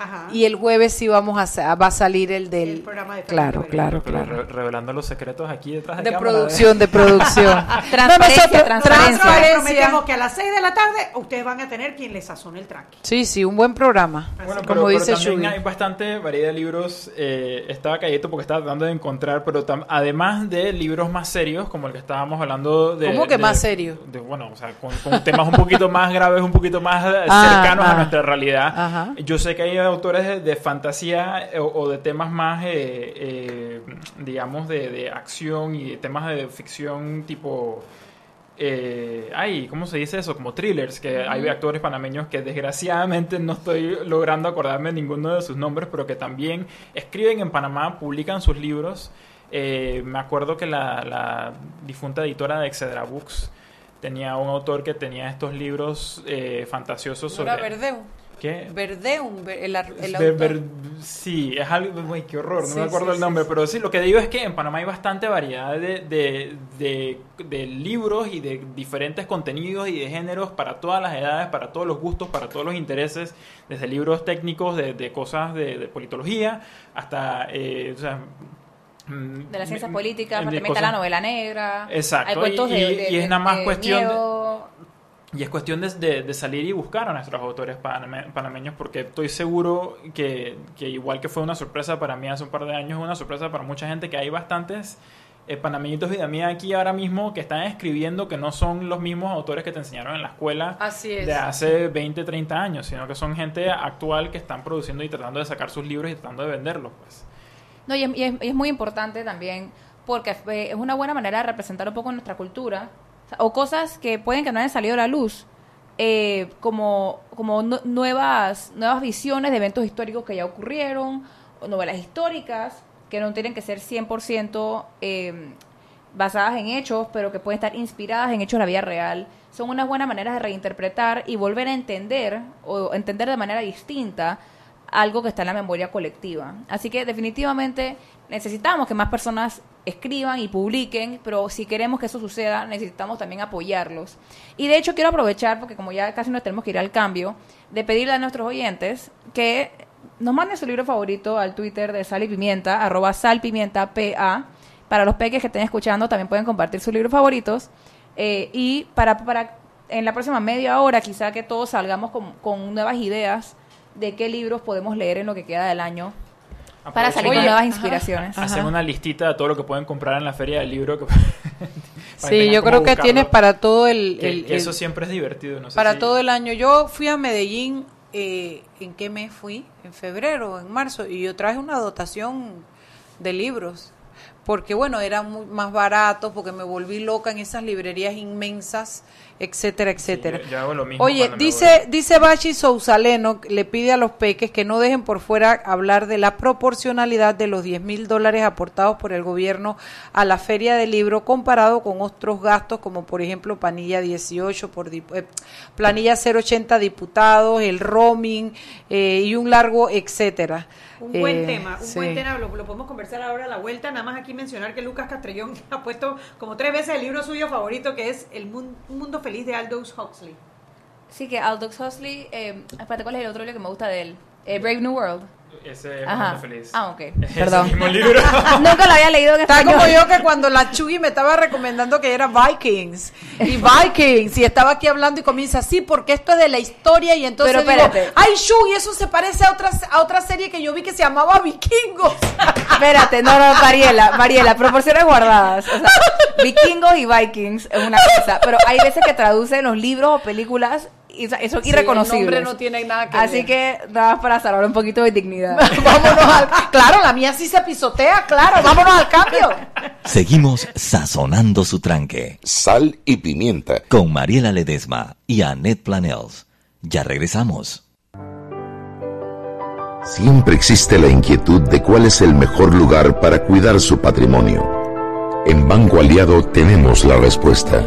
Ajá. y el jueves sí vamos a sa- va a salir el del El programa de claro, claro, pero claro. re- revelando los secretos aquí detrás de, De cámara, ¿eh? producción, de producción. Transparencia, <laughs> No, nosotros- transparencia. Nosotros prometemos que a las 6 de la tarde ustedes van a tener quien les sazone el traque. Sí, sí, un buen programa. Bueno, como pero, pero dice también Shubi. hay bastante variedad de libros. eh, estaba calladito porque estaba tratando de encontrar, pero tam- además de libros más serios, como el que estábamos hablando de... ¿Cómo que de- más serio? de- bueno, o sea, con, con temas un poquito más graves, un poquito más eh, Ah, cercanos ah. a nuestra realidad. Ajá. Yo sé que hay autores de, fantasía eh, o, o de temas más, eh, eh, digamos, de, de acción y de temas de ficción tipo... Eh, ay, ¿cómo se dice eso? Como thrillers, que hay actores panameños que desgraciadamente no estoy logrando acordarme de ninguno de sus nombres, pero que también escriben en Panamá, publican sus libros. Eh, me acuerdo que la, la difunta editora de Excedra Books tenía un autor que tenía estos libros fantasiosos ¿No sobre... Verdeu? ¿Qué? Verdeum, ver- el, el autor. ver- sí, es algo, uy, qué horror, no Sí, me acuerdo sí, el nombre, sí. pero sí, lo que digo es que en Panamá hay bastante variedad de, de, de- de libros y de diferentes contenidos y de géneros para todas las edades, para todos los gustos, para todos los intereses, desde libros técnicos de, de cosas de, politología hasta, eh, o sea, mm, De las ciencias mm, políticas, también está la novela negra. Exacto, Hay cuentos y- de, y- de- y es nada más de cuestión miedo. Y es cuestión de, de- de salir y buscar a nuestros autores paname- panameños porque estoy seguro que, que igual que fue una sorpresa para mí hace un par de años, es una sorpresa para mucha gente que hay bastantes eh, panameñitos vida mía aquí ahora mismo que están escribiendo que no son los mismos autores que te enseñaron en la escuela Así es. de hace 20, 30 años, sino que son gente actual que están produciendo y tratando de sacar sus libros y tratando de venderlos. Pues. No, y es, y es- y es muy importante también porque eh, es una buena manera de representar un poco nuestra cultura o, cosas que pueden que no hayan salido a la luz, eh, como, como nu- nuevas, nuevas visiones de eventos históricos que ya ocurrieron, o novelas históricas que no tienen que ser 100% eh, basadas en hechos, pero que pueden estar inspiradas en hechos de la vida real. Son unas buenas maneras de reinterpretar y volver a entender o entender de manera distinta algo que está en la memoria colectiva. Así que definitivamente necesitamos que más personas escriban y publiquen, pero si queremos que eso suceda, necesitamos también apoyarlos. Y de hecho quiero aprovechar, porque como ya casi nos tenemos que ir al cambio, de pedirle a nuestros oyentes que nos manden su libro favorito al Twitter de Sal y Pimienta, arroba salpimientapa. Para los peques que estén escuchando, también pueden compartir sus libros favoritos. Eh, y para, para en la próxima media hora, quizá que todos salgamos con, con nuevas ideas de qué libros podemos leer en lo que queda del año para salir con nuevas ajá. inspiraciones. Hacer una listita de todo lo que pueden comprar en la feria del libro. que- <laughs> Sí, yo creo que buscarlo. tienes para todo el... Que, el- que eso el- siempre es divertido. No sé para si- todo el año. Yo fui a Medellín, eh, ¿en qué mes fui? En febrero, en marzo, y yo traje una dotación de libros. Porque, bueno, eran muy más baratos, porque me volví loca en esas librerías inmensas, etcétera, etcétera. yo- yo hago lo mismo Oye, dice, dice Bachi Sousaleno, le pide a los peques que no dejen por fuera hablar de la proporcionalidad de los 10 mil dólares aportados por el gobierno a la feria del libro comparado con otros gastos como por ejemplo planilla 18 por dip- eh, planilla 080 diputados, el roaming eh, y un largo etcétera. Un buen Eh, tema, un sí. buen tema, lo, lo podemos conversar ahora a la vuelta, nada más aquí mencionar que Lucas Castrellón <laughs> ha puesto como tres veces el libro suyo favorito que es El Mun- Un Mundo Feliz de Aldous Huxley. Sí, que Aldous Huxley, eh, espérate, ¿cuál es el otro libro que me gusta de él? Eh, Brave New World. Ese es Ajá. Feliz. Ah, ok. <laughs> Es Perdón. el mismo libro. <laughs> Nunca lo había leído en Está español. como yo que cuando la Chugi me estaba recomendando que era Vikings y Vikings y estaba aquí hablando y comienza así porque esto es de la historia y entonces Pero digo, espérate. ay Chugi, eso se parece a otra a otra serie que yo vi que se llamaba Vikingos. <laughs> Espérate, no, no, Mariela, Mariela, proporciones guardadas. O sea, vikingos y vikings es una cosa, pero hay veces que traducen los libros o películas y o sea, son Sí, irreconocibles. el nombre no tiene nada que Así ver. que nada más para salvar un poquito de dignidad. <laughs> vámonos al Claro, la mía sí se pisotea, claro, vámonos al cambio. Seguimos sazonando su tranque Sal y pimienta. con Mariela Ledesma y Annette Planels. Ya regresamos. Siempre existe la inquietud de cuál es el mejor lugar para cuidar su patrimonio. En Banco Aliado tenemos la respuesta.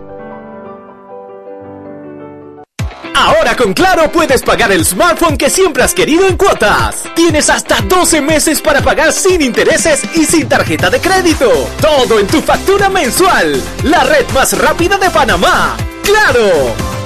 Ahora con Claro puedes pagar el smartphone que siempre has querido en cuotas. Tienes hasta 12 meses para pagar sin intereses y sin tarjeta de crédito. Todo en tu factura mensual. La red más rápida de Panamá. ¡Claro!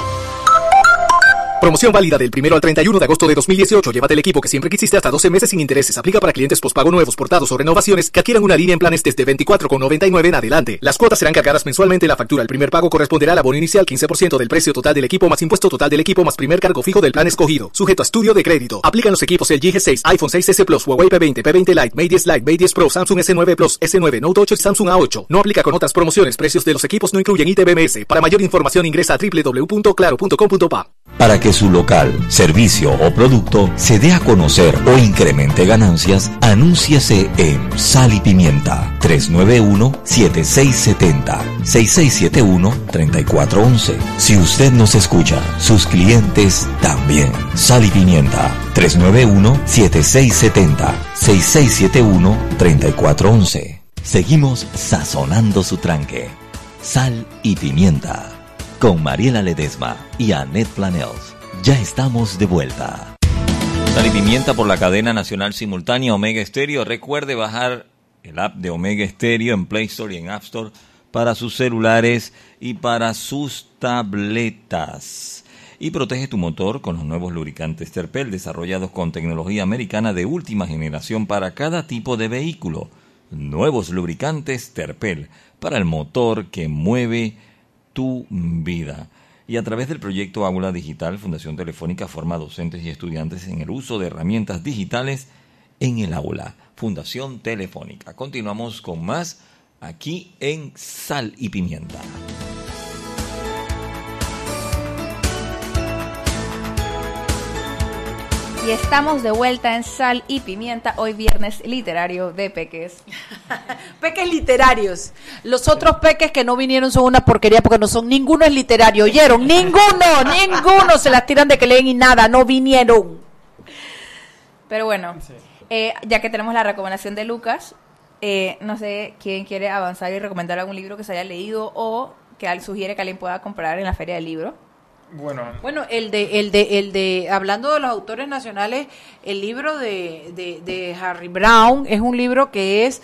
Promoción válida del 1 al 31 de agosto de 2018. Llévate el equipo que siempre quisiste hasta 12 meses sin intereses. Aplica para clientes pospago nuevos, portados o renovaciones que adquieran una línea en planes desde 24,99 en adelante. Las cuotas serán cargadas mensualmente en la factura. El primer pago corresponderá al abono inicial 15% del precio total del equipo más impuesto total del equipo más primer cargo fijo del plan escogido. Sujeto a estudio de crédito. Aplican los equipos el G6, iPhone 6s Plus, Huawei P20, P20 Lite, Mate 10 Lite, Mate 10 Pro, Samsung S9 Plus, S9 Note 8 y Samsung A8. No aplica con otras promociones. Precios de los equipos no incluyen ITBMS. Para mayor información ingresa a www.claro.com.pa. Para que su local, servicio o producto se dé a conocer o incremente ganancias, anúnciase en Sal y Pimienta 391-7670-6671-3411. Si usted nos escucha, sus clientes también. Sal y Pimienta 391-7670-6671-3411. Seguimos sazonando su tranque. Sal y Pimienta con Mariela Ledesma y Annette Planels. Ya estamos de vuelta. Sal y por la cadena nacional simultánea Omega Stereo. Recuerde bajar el app de Omega Stereo en Play Store y en App Store para sus celulares y para sus tabletas. Y protege tu motor con los nuevos lubricantes Terpel desarrollados con tecnología americana de última generación para cada tipo de vehículo. Nuevos lubricantes Terpel para el motor que mueve tu vida. Y a través del proyecto Aula Digital, Fundación Telefónica forma docentes y estudiantes en el uso de herramientas digitales en el aula. Fundación Telefónica. Continuamos con más aquí en Sal y Pimienta. Y estamos de vuelta en Sal y Pimienta, hoy viernes literario de Peques. <laughs> Peques literarios. Los otros peques que no vinieron son una porquería porque no son, ninguno es literario, ¿oyeron? <laughs> Ninguno, ninguno se las tiran de que leen y nada, no vinieron. Pero bueno, eh, ya que tenemos la recomendación de Lucas, eh, no sé quién quiere avanzar y recomendar algún libro que se haya leído o que al- sugiere que alguien pueda comprar en la feria del libro. Bueno, Bueno, el de, el de, el de, hablando de los autores nacionales, el libro de, de, de Harry Brown es un libro que es,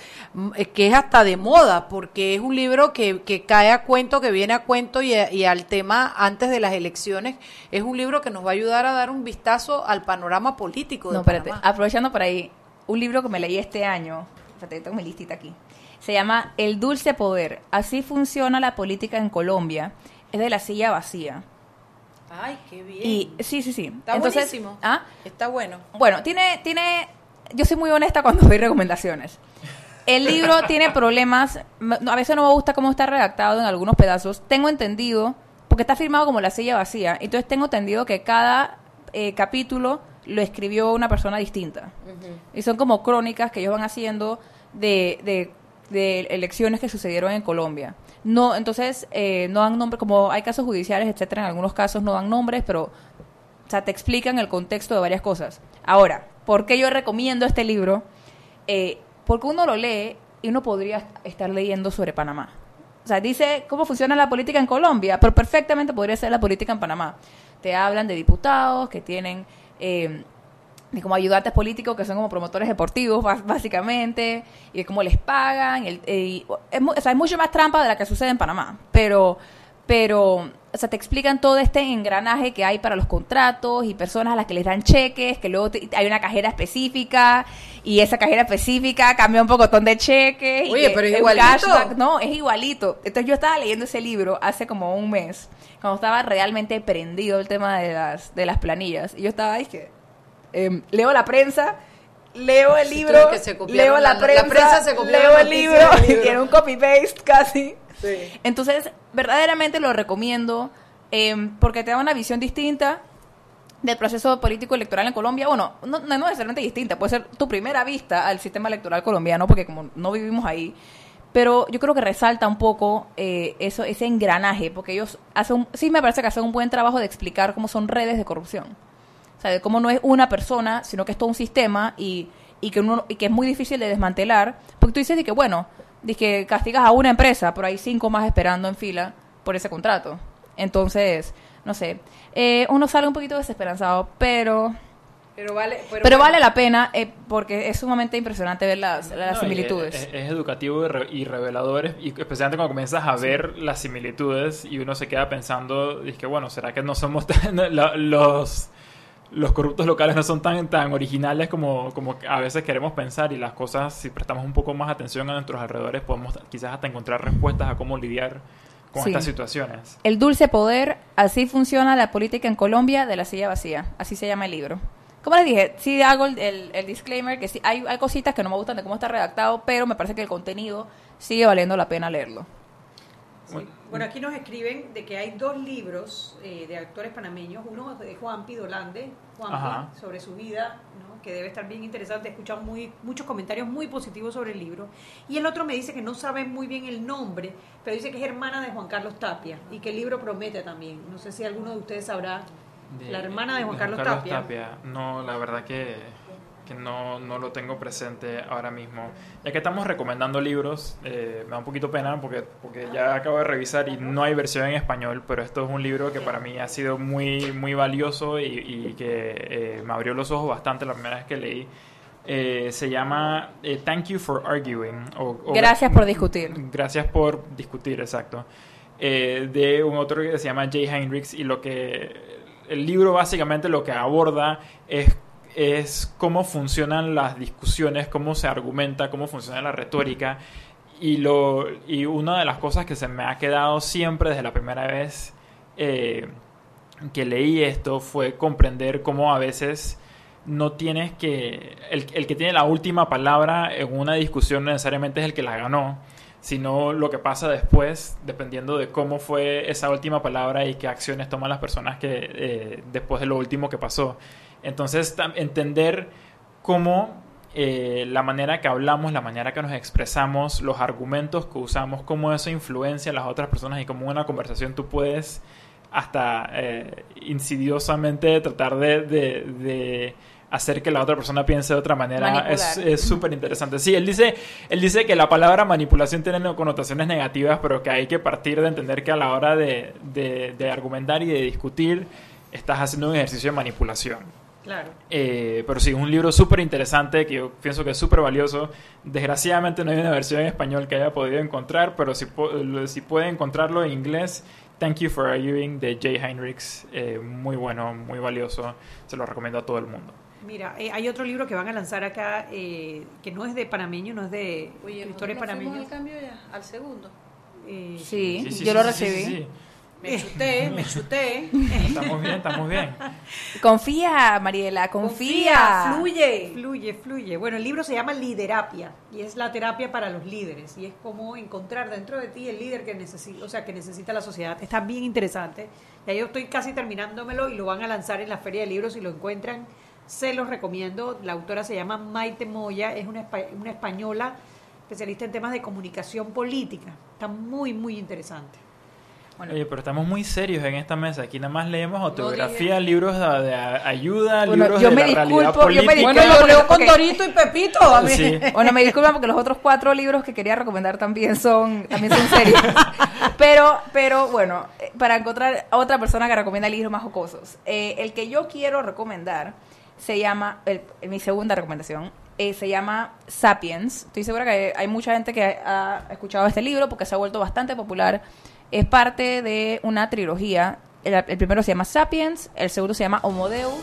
que es hasta de moda, porque es un libro que, que cae a cuento, que viene a cuento y, a- y al tema antes de las elecciones. Es un libro que nos va a ayudar a dar un vistazo al panorama político de No, espérate, Panamá. aprovechando por ahí, un libro que me leí este año, espérate, tengo mi listita aquí, se llama El Dulce Poder, así funciona la política en Colombia, es de la silla vacía. Ay, qué bien. Y sí, sí, sí. Está Entonces, buenísimo. ¿ah? Está bueno. Bueno, tiene, tiene, yo soy muy honesta cuando <laughs> doy recomendaciones. El libro <laughs> tiene problemas, a veces no me gusta cómo está redactado en algunos pedazos. Tengo entendido, porque está firmado como la silla vacía, entonces tengo entendido que cada eh, capítulo lo escribió una persona distinta. Y son como crónicas que ellos van haciendo de, de, de elecciones que sucedieron en Colombia. No, entonces, eh, no dan nombres, como hay casos judiciales, etcétera, en algunos casos no dan nombres, pero o sea, te explican el contexto de varias cosas. Ahora, ¿por qué yo recomiendo este libro? Eh, porque uno lo lee y uno podría est- estar leyendo sobre Panamá. O sea, dice cómo funciona la política en Colombia, pero perfectamente podría ser la política en Panamá. Te hablan de diputados que tienen eh, de como ayudantes políticos que son como promotores deportivos, básicamente, y de cómo les pagan. el- eh, y- o sea, es mucho más trampa de la que sucede en Panamá, pero, pero, o sea, te explican todo este engranaje que hay para los contratos y personas a las que les dan cheques, que luego te- hay una cajera específica y esa cajera específica cambia un pocotón de cheques. y Oye, que pero es igualito. cashback, no, es igualito. Entonces yo estaba leyendo ese libro hace como un mes, cuando estaba realmente prendido el tema de las, de las planillas. Y yo estaba, dije, em, leo la prensa, leo el libro, leo la, la- la prensa, se leo el libro <laughs> y tiene un copy-paste casi. Sí. Entonces, verdaderamente lo recomiendo em, porque te da una visión distinta del proceso político electoral en Colombia. Bueno, no, no necesariamente distinta, puede ser tu primera vista al sistema electoral colombiano, porque como no vivimos ahí. Pero yo creo que resalta un poco eh, eso, ese engranaje, porque ellos hacen, un- sí me parece que hacen un buen trabajo de explicar cómo son redes de corrupción. O sea, de cómo no es una persona, sino que es todo un sistema y, y que, uno, y que es muy difícil de desmantelar. Porque tú dices de que, bueno, de que castigas a una empresa, pero hay cinco más esperando en fila por ese contrato. Entonces, no sé, eh, uno sale un poquito desesperanzado, pero Pero vale, Pero, bueno, vale la pena eh, porque es sumamente impresionante ver las, las No, similitudes. Es, es educativo y, re- y revelador, y especialmente cuando comienzas a ver las similitudes y uno se queda pensando, es que bueno, ¿será que no somos <laughs> los, los corruptos locales no son tan, tan originales como, como a veces queremos pensar y las cosas, si prestamos un poco más atención a nuestros alrededores, podemos quizás hasta encontrar respuestas a cómo lidiar con Sí. estas situaciones. El dulce poder, así funciona la política en Colombia de la silla vacía. Así se llama el libro. Como les dije, sí hago el, el- el disclaimer que sí hay, hay cositas que no me gustan de cómo está redactado, pero me parece que el contenido sigue valiendo la pena leerlo. Sí. Bueno, aquí nos escriben de que hay dos libros eh, de actores panameños, uno de Juan Pidolande, Juan Ajá. sobre su vida, ¿no? que debe estar bien interesante, he escuchado muy, muchos comentarios muy positivos sobre el libro, y el otro me dice que no sabe muy bien el nombre, pero dice que es hermana de Juan Carlos Tapia, y que el libro promete también, no sé si alguno de ustedes sabrá, la hermana de Juan Carlos, Tapia. No, la verdad que, que no, no lo tengo presente ahora mismo. Ya que estamos recomendando libros, eh, me da un poquito pena porque, porque ya acabo de revisar y no hay versión en español, pero esto es un libro que para mí ha sido muy, muy valioso y, y que eh, me abrió los ojos bastante la primera vez que leí. Eh, se llama eh, Thank You for Arguing. o- o- Gracias por discutir. Gracias por discutir, exacto. Eh, de un autor que se llama Jay Heinrichs y lo que el libro básicamente lo que aborda es, es cómo funcionan las discusiones, cómo se argumenta, cómo funciona la retórica y, lo, y una de las cosas que se me ha quedado siempre desde la primera vez eh, que leí esto fue comprender cómo a veces no tienes que... El, el que tiene la última palabra en una discusión necesariamente es el que la ganó, sino lo que pasa después, dependiendo de cómo fue esa última palabra y qué acciones toman las personas que eh, después de lo último que pasó. Entonces, entender cómo eh, la manera que hablamos, la manera que nos expresamos, los argumentos que usamos, cómo eso influencia a las otras personas y cómo en una conversación tú puedes hasta eh, insidiosamente tratar de, de- de hacer que la otra persona piense de otra manera Manipular. es es súper interesante. Sí, él dice, él dice que la palabra manipulación tiene connotaciones negativas, pero que hay que partir de entender que a la hora de, de- de argumentar y de discutir estás haciendo un ejercicio de manipulación. Claro. Eh, pero sí, un libro súper interesante que yo pienso que es súper valioso. Desgraciadamente no hay una versión en español que haya podido encontrar, pero si, si puede encontrarlo en inglés, Thank You for Arguing de Jay Heinrichs, eh, muy bueno, muy valioso, se lo recomiendo a todo el mundo. Mira, eh, hay otro libro que van a lanzar acá eh, que no es de panameño, no es de Oye, escritores ¿no fuimos panameños. al cambio ya? Al segundo. Eh, Sí, Sí, sí, yo sí, lo sí, sí, recibí. Me chuté, me chuté. Estamos bien, estamos bien. Confía, Mariela, confía. fluye. Fluye, fluye. Bueno, el libro se llama Liderapia y es la terapia para los líderes y es como encontrar dentro de ti el líder que necesita, o sea, que necesita la sociedad. Está bien interesante. Ya yo estoy casi terminándomelo y lo van a lanzar en la Feria de Libros si lo encuentran. Se los recomiendo. La autora se llama Maite Moya, es una, una española especialista en temas de comunicación política. Está muy, muy interesante. Bueno, Oye, pero estamos muy serios en esta mesa. Aquí nada más leemos autografía, libros de, de ayuda, Bueno, libros yo de me la realidad disculpo, yo me disculpo. Bueno, yo leo con Dorito y Pepito. A mí. Sí. <laughs> Bueno, me disculpan porque los otros cuatro libros que quería recomendar también son también son serios. <laughs> Pero, pero bueno, eh, para encontrar a otra persona que recomienda libros más jocosos. Eh, el que yo quiero recomendar se llama, el- mi segunda recomendación, eh, se llama Sapiens. Estoy segura que hay mucha gente que ha escuchado este libro porque se ha vuelto bastante popular. Es parte de una trilogía. El, el primero se llama Sapiens, el segundo se llama Homo Deus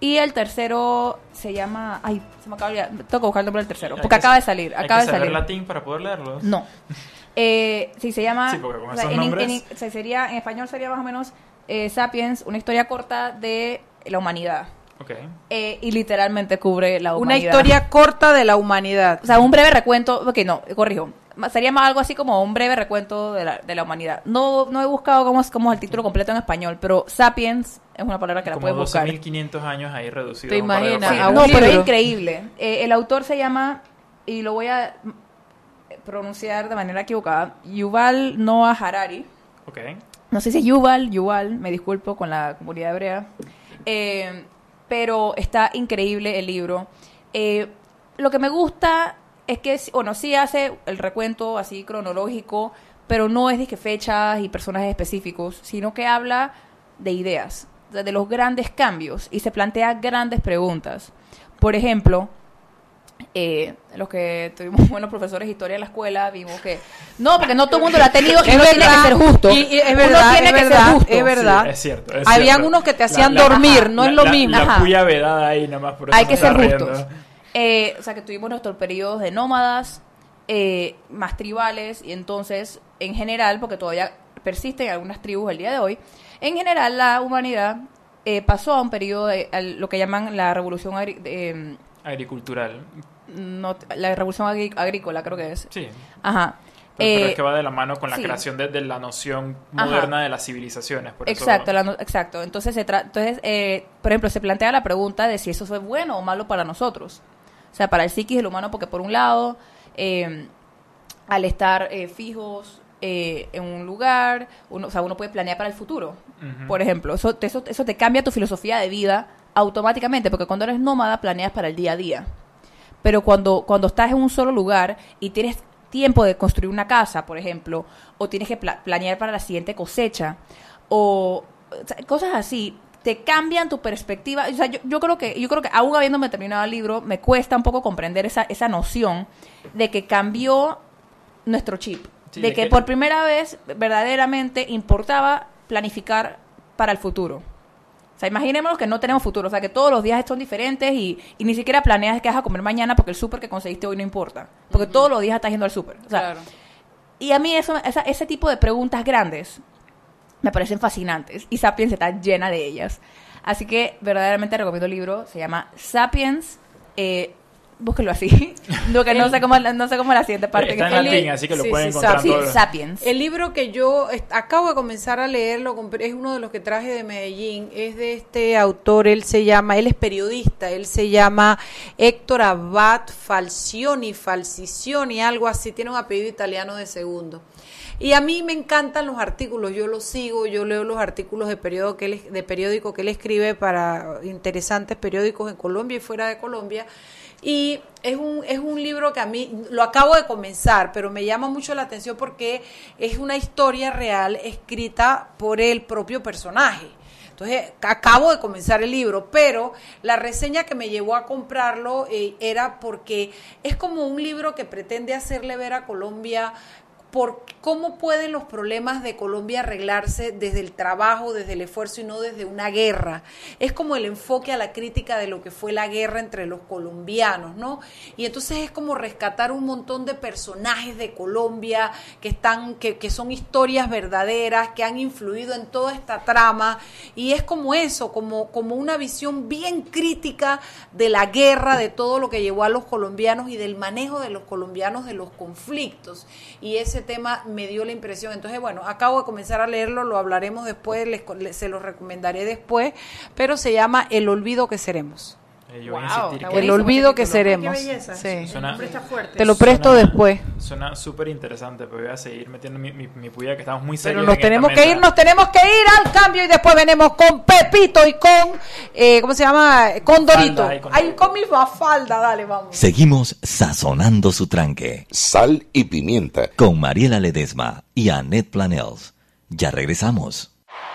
y el tercero se llama. Ay, se me acaba de olvidar. Tengo que buscar el nombre del tercero. Hay Porque que acaba de salir. Hay Acaba que de saber salir. latín para poder leerlos. No. <laughs> Eh, sí, se llama. Sí, porque con o sea, esos en, nombres- en- o sea, sería, en español sería más o menos eh, Sapiens, una historia corta de la humanidad. Ok. Eh, y literalmente cubre la Una humanidad. historia corta de la humanidad. O sea, un breve recuento. Ok, no, corrijo. Sería más algo así como un breve recuento de la, de la humanidad. No, no he buscado cómo es, cómo es el título completo en español, pero Sapiens es una palabra que la puedes buscar. 12.500 años ahí reducido. ¿Te imaginas? un no, pero es increíble. Eh, el autor se llama, y lo voy a pronunciar de manera equivocada, Yuval Noah Harari. Ok. No sé si es Yuval, Yuval, me disculpo con la comunidad hebrea. Eh, pero está increíble el libro. Eh, lo que me gusta es que, bueno, sí hace el recuento así cronológico, pero no es de que fechas y personajes específicos, sino que habla de ideas. de los grandes cambios y se plantea grandes preguntas. Por ejemplo, eh, los que tuvimos <laughs> buenos profesores de historia en la escuela, vimos que no, porque no todo el mundo lo ha tenido y Es no tiene verdad, que ser justo. y- y es Uno verdad, tiene es que verdad, ser justo. es verdad. Sí, es cierto. es Habían cierto. unos que te hacían la- dormir, no la- es lo la- mismo. La Ajá. puya vedada ahí nomás por eso Hay que ser justos. Eh, o sea, que tuvimos nuestros periodos de nómadas, eh, más tribales, y entonces, en general, porque todavía persisten algunas tribus el día de hoy, en general la humanidad eh, pasó a un periodo de a lo que llaman la revolución agri- eh, Agricultural. no, la revolución agri- agrícola, creo que es. Sí. Ajá. Pero, pero Eh, es que va de la mano con la sí. creación de, de la noción Ajá. moderna de las civilizaciones. Por Exacto, no- exacto. Entonces, se tra- entonces eh, por ejemplo, se plantea la pregunta de si eso es bueno o malo para nosotros. O sea, para el psiquis del humano, porque por un lado, eh, al estar eh, fijos eh, en un lugar, uno, o sea, uno puede planear para el futuro. Por ejemplo, eso, te- eso, eso te cambia tu filosofía de vida automáticamente, porque cuando eres nómada planeas para el día a día. Pero cuando, cuando estás en un solo lugar y tienes tiempo de construir una casa, por ejemplo, o tienes que pla- planear para la siguiente cosecha, o, o sea, cosas así, te cambian tu perspectiva. O sea, yo, yo creo que, yo creo que aún habiéndome terminado el libro, me cuesta un poco comprender esa, esa noción de que cambió nuestro chip. Sí, de que, que- por primera vez verdaderamente importaba planificar para el futuro. O sea, imaginémonos que no tenemos futuro, o sea, que todos los días son diferentes y, y ni siquiera planeas qué vas a comer mañana porque el súper que conseguiste hoy no importa. Porque todos los días estás yendo al súper. O sea, Claro. y a mí eso, esa- ese tipo de preguntas grandes me parecen fascinantes y Sapiens está llena de ellas. Así que verdaderamente recomiendo el libro, se llama Sapiens, eh, búsquelo así, <laughs> no, que no sé cómo, no sé cómo la siguiente parte. Está que en latín, así que lo sí, pueden sí, encontrar Sí, todo. Sapiens. El libro que yo acabo de comenzar a leerlo, compré- es uno de los que traje de Medellín, es de este autor, él se llama, él es periodista, él se llama Héctor Abad Falcioni, Falcicioni, algo así, tiene un apellido italiano de segundo. Y a mí me encantan los artículos, yo los sigo, yo leo los artículos de periódico que él, de periódico que él escribe para interesantes periódicos en Colombia y fuera de Colombia. Y es un, es un libro que a mí lo acabo de comenzar, pero me llama mucho la atención porque es una historia real escrita por el propio personaje. Entonces, acabo de comenzar el libro, pero la reseña que me llevó a comprarlo eh, era porque es como un libro que pretende hacerle ver a Colombia por cómo pueden los problemas de Colombia arreglarse desde el trabajo, desde el esfuerzo y no desde una guerra. Es como el enfoque a la crítica de lo que fue la guerra entre los colombianos, ¿no? Y entonces es como rescatar un montón de personajes de Colombia que están, que, que son historias verdaderas, que han influido en toda esta trama. Y es como eso, como, como una visión bien crítica de la guerra, de todo lo que llevó a los colombianos y del manejo de los colombianos de los conflictos. Y ese tema me dio la impresión. Entonces, bueno, acabo de comenzar a leerlo, lo hablaremos después, les, les- se lo recomendaré después, pero se llama El olvido que seremos. Eh, yo voy a Wow, insistir está que- El olvido que seremos. Qué belleza. Sí. Suena- Hombre, está fuerte. Te lo presto Suena- después. Suena súper interesante, pero voy a seguir metiendo mi, mi, mi puya que estamos muy Pero serios. nos en esta tenemos que mesa. ir, nos tenemos que ir al cambio y después venimos con Pepito y con, eh, ¿cómo se llama? Con Dorito. Con Dorito. con mi falda, dale, vamos. Seguimos sazonando su tranque Sal y pimienta. con Mariela Ledesma y Annette Planels. Ya regresamos.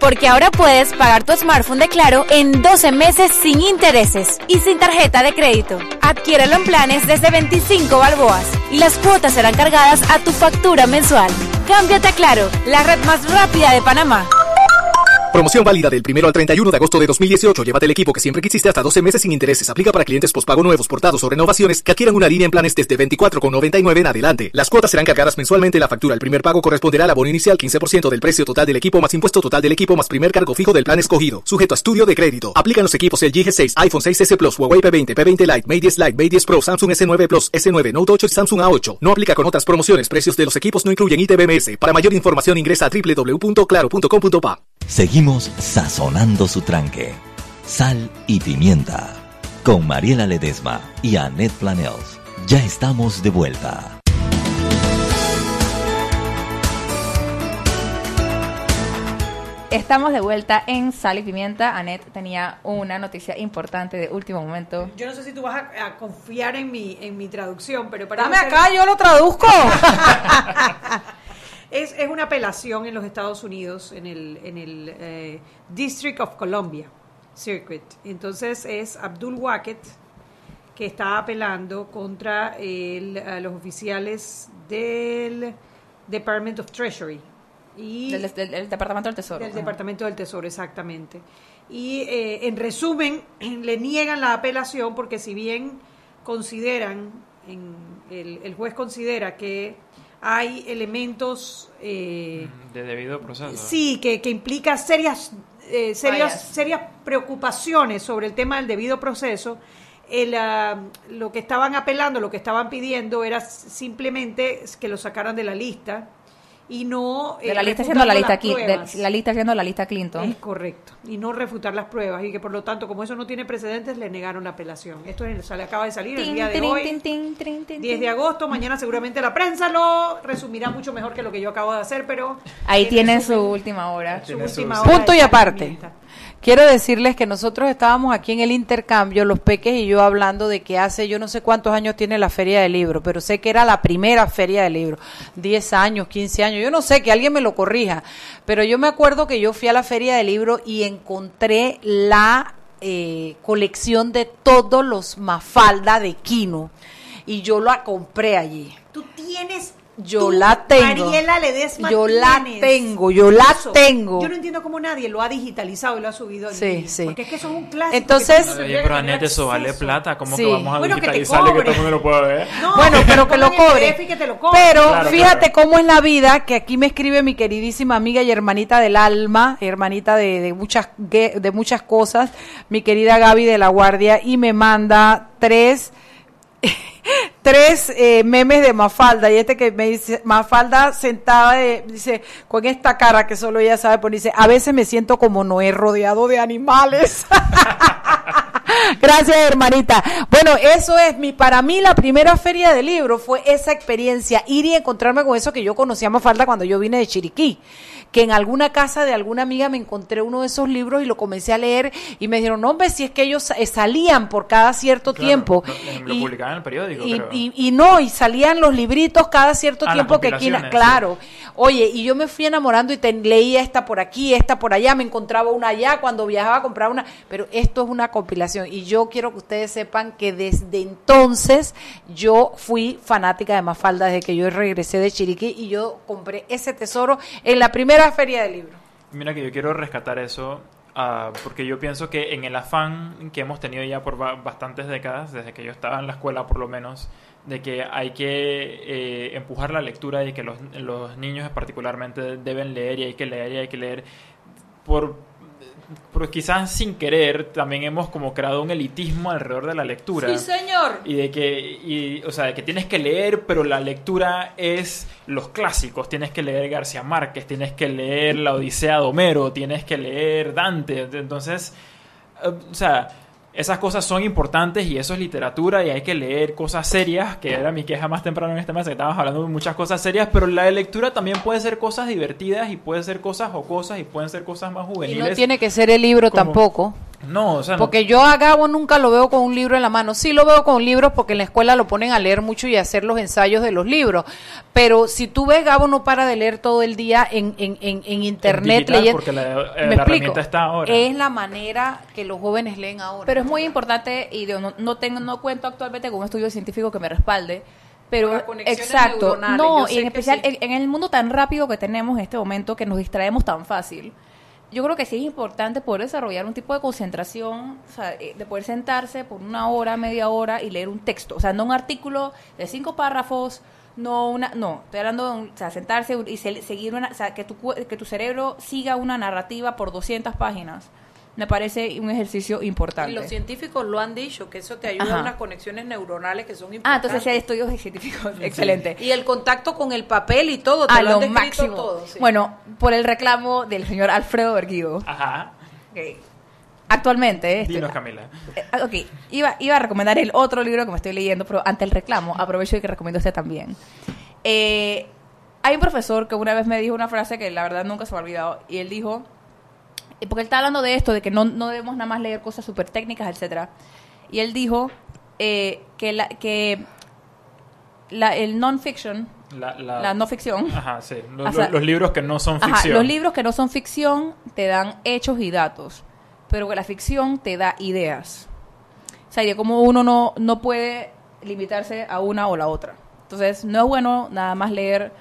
Porque ahora puedes pagar tu smartphone de Claro en 12 meses sin intereses y sin tarjeta de crédito. Adquiérelo en planes desde 25 balboas y las cuotas serán cargadas a tu factura mensual. Cámbiate a Claro, la red más rápida de Panamá. Promoción válida del 1 al 31 de agosto de 2018. Llévate el equipo que siempre quisiste hasta 12 meses sin intereses. Aplica para clientes pospago nuevos, portados o renovaciones que adquieran una línea en planes desde 24,99 en adelante. Las cuotas serán cargadas mensualmente en la factura. El primer pago corresponderá al abono inicial 15% del precio total del equipo más impuesto total del equipo más primer cargo fijo del plan escogido. Sujeto a estudio de crédito. Aplican los equipos el G6, iPhone 6S Plus, Huawei P20, P20 Lite, Mate 10 Lite, Mate 10 Pro, Samsung S9 Plus, S9 Note 8 y Samsung A8. No aplica con otras promociones. Precios de los equipos no incluyen ITBMS. Para mayor información ingresa a www.claro.com.pa. sazonando su tranque. Sal y pimienta. Con Mariela Ledesma y Annette Planels. Ya estamos de vuelta. Estamos de vuelta en Sal y Pimienta. Anet tenía una noticia importante de último momento. Yo no sé si tú vas a, a confiar en mi, en mi traducción, pero para Dame acá, yo lo traduzco. <laughs> <laughs> es, es una apelación en los Estados Unidos, en el, en el eh, District of Columbia Circuit. Entonces es Abdul Wacket que está apelando contra el- a los oficiales del Department of Treasury. Y Del, del- del Departamento del Tesoro. del Ajá. Departamento del Tesoro, exactamente. Y eh, en resumen, <clears throat> le niegan la apelación porque si bien consideran, en- el, el juez considera que hay elementos, eh, De debido proceso. sí, que, que implica serias, eh, serias, Fallas. serias preocupaciones sobre el tema del debido proceso, el, ah, lo que estaban apelando, lo que estaban pidiendo era simplemente que lo sacaran de la lista y no... De eh, la lista siendo la lista, de- la lista siendo la lista Clinton. Es correcto. Y no refutar las pruebas. Y que por lo tanto, como eso no tiene precedentes, le negaron la apelación. Esto es- sale- acaba de salir el día de hoy. tin, tin, tin, tin, 10 de agosto, mañana seguramente la prensa lo resumirá mucho mejor que lo que yo acabo de hacer, pero Ahí en tiene su última hora. su última hora Punto de y aparte. Quiero decirles que nosotros estábamos aquí en el intercambio, los peques y yo hablando de que hace yo no sé cuántos años tiene la feria del libro, pero sé que era la primera feria del libro, 10 años, 15 años, yo no sé, que alguien me lo corrija, pero yo me acuerdo que yo fui a la feria del libro y encontré la eh, colección de todos los Mafalda de Kino y yo la compré allí. Tú tienes. Yo tú, la tengo. Mariela Ledesma. Yo la tengo, yo la eso. tengo. Yo no entiendo cómo nadie lo ha digitalizado y lo ha subido. Sí, línea, sí. Porque es que eso es un clásico. Entonces- que mundo Oye, pero que tener Anet, eso vale plata. ¿Cómo Sí. que vamos a Bueno, que te digitalizarle que todo el cobre. mundo lo pueda ver? No, Bueno, pero que lo cobre. PDF y que te lo cobre. Pero Claro, fíjate claro. cómo es la vida, que aquí me escribe mi queridísima amiga y hermanita del alma, hermanita de, de muchas de muchas cosas, mi querida Gaby de la Guardia, y me manda tres tres eh, memes de Mafalda y este que me dice Mafalda sentada de- dice con esta cara que solo ella sabe poner dice a veces me siento como Noé rodeado de animales <laughs> Gracias, hermanita. Bueno, eso es mi, para mí la primera feria de libro fue esa experiencia, ir y encontrarme con eso que yo conocía a Mafalda cuando yo vine de Chiriquí, que en alguna casa de alguna amiga me encontré uno de esos libros y lo comencé a leer y me dijeron, no, hombre, si es que ellos eh, salían por cada cierto Claro, tiempo. lo- lo publicaban en el periódico, Y, y- y no, y salían los libritos cada cierto Ah, tiempo que compilaciones, claro. Oye, y yo me fui enamorando y te, leía esta por aquí, esta por allá, me encontraba una allá, cuando viajaba a comprar una, pero esto es una compilación y yo quiero que ustedes sepan que desde entonces yo fui fanática de Mafalda desde que yo regresé de Chiriquí y yo compré ese tesoro en la primera feria del libro. Mira que yo quiero rescatar eso ah, porque yo pienso que en el afán que hemos tenido ya por ba- bastantes décadas, desde que yo estaba en la escuela por lo menos, de que hay que eh, empujar la lectura y que los, los niños particularmente deben leer y hay que leer y hay que leer por, por quizás sin querer también hemos como creado un elitismo alrededor de la lectura. Señor. y de que y, o sea de que tienes que leer pero la lectura es los clásicos. Tienes que leer García Márquez tienes que leer la Odisea de Homero tienes que leer Dante. Entonces eh, o sea esas cosas son importantes y eso es literatura y hay que leer cosas serias, que era mi queja más temprano en este mes, que estábamos hablando de muchas cosas serias, pero la lectura también puede ser cosas divertidas y puede ser cosas jocosas y pueden ser cosas más Y juveniles. no tiene que ser el libro como- tampoco. No, o sea, no- Porque yo a Gabo nunca lo veo con un libro en la mano. Sí lo veo con libros porque en la escuela lo ponen a leer mucho y a hacer los ensayos de los libros. Pero si tú ves, Gabo no para de leer todo el día en, en, en, en internet digital, leyendo. porque la- eh, Me la explico. herramienta está ahora. Es la manera que los jóvenes leen ahora. Pero es muy importante, y no, no tengo, no cuento actualmente con un estudio científico que me respalde, pero exacto, no, y en especial sí. en, en el mundo tan rápido que tenemos en este momento, que nos distraemos tan fácil, yo creo que sí es importante poder desarrollar un tipo de concentración, o sea, eh, de poder sentarse por una hora, media hora y leer un texto, o sea, no un artículo de cinco párrafos, no una, no, estoy hablando de o sea, sentarse y se- seguir una, o sea, que tu, que tu cerebro siga una narrativa por 200 páginas. Me parece un ejercicio Y importante. los científicos lo han dicho, que eso te ayuda Ajá. a unas conexiones neuronales que son Ah, importantes. entonces sí hay estudios científicos. Excelente. Y el contacto con el papel y todo, te A lo han lo descrito máximo. todo, sí. Bueno, por el reclamo del señor Alfredo Berguido. Ajá. Ok. Actualmente, este, Dinos, Camila. eh, ah, ok, iba, iba a recomendar el otro libro que me estoy leyendo, pero ante el reclamo, aprovecho y que recomiendo este también. Eh, hay un profesor que una vez me dijo una frase que la verdad nunca se me ha olvidado, y él dijo, porque él está hablando de esto, de que no, no debemos nada más leer cosas súper técnicas, etcétera, y él dijo eh, que, la, que la, el non-fiction, La, la- la no ficción, Ajá, sí. Los, O sea, los libros que no son Ajá, ficción. los libros que no son ficción te dan hechos y datos, pero que la ficción te da ideas. O sea, de cómo uno no, no puede limitarse a una o la otra. Entonces, no es bueno nada más leer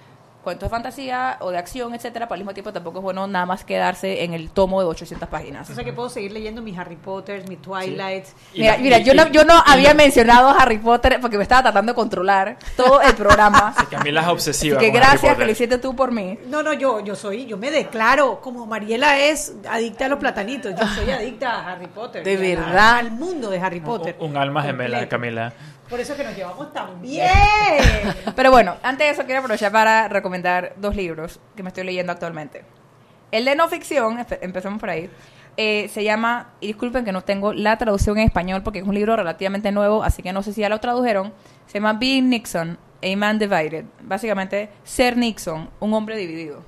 cuentos de fantasía o de acción, etcétera, pero al mismo tiempo tampoco es bueno nada más quedarse en el tomo de 800 páginas. O sea que puedo seguir leyendo mis Harry Potter, mis Twilight. Y Mira, la- mira, y- yo no, y- yo no había la- mencionado a Harry Potter porque me estaba tratando de controlar todo el programa. <laughs> Sí, Camila es Así obsesiva. que con Harry gracias que lo hiciste tú por mí. No, no, yo, yo soy, yo me declaro como Mariela es adicta a los platanitos. Yo soy adicta a Harry Potter. De a verdad. al mundo de Harry Potter. Un, un alma gemela, Completo. Camila. Por eso es que nos llevamos tan bien. Pero bueno, antes de eso quiero aprovechar para recomendar dos libros que me estoy leyendo actualmente. El de no ficción, empe- empezamos por ahí, eh, se llama, y disculpen que no tengo la traducción en español porque es un libro relativamente nuevo, así que no sé si ya lo tradujeron. Se llama Being Nixon, A Man Divided. Básicamente, ser Nixon, un hombre dividido.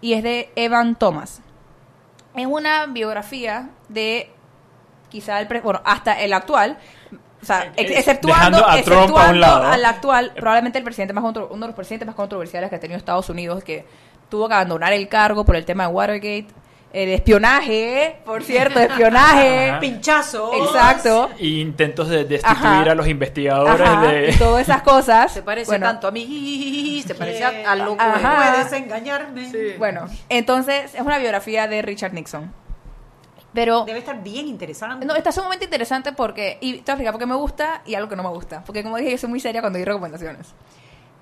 Y es de Evan Thomas. Es una biografía de quizá el, pre- bueno, hasta el actual, o sea, Eh, exceptuando, a Trump a un exceptuando lado. al actual, probablemente el presidente más contro- uno de los presidentes más controversiales que ha tenido Estados Unidos, que tuvo que abandonar el cargo por el tema de Watergate, el espionaje, por cierto, espionaje. <laughs> Pinchazo. exacto, Y intentos de destituir Ajá. a los investigadores Ajá, de... y todas esas cosas. se parece Bueno, tanto a mí, <laughs> se parece a, a loco. Ajá. Puedes engañarme. Bueno, entonces es una biografía de Richard Nixon. Pero Debe estar bien interesante. No, está sumamente interesante porque, y te voy a porque me gusta y algo que no me gusta. Porque como dije, yo soy muy seria cuando doy recomendaciones.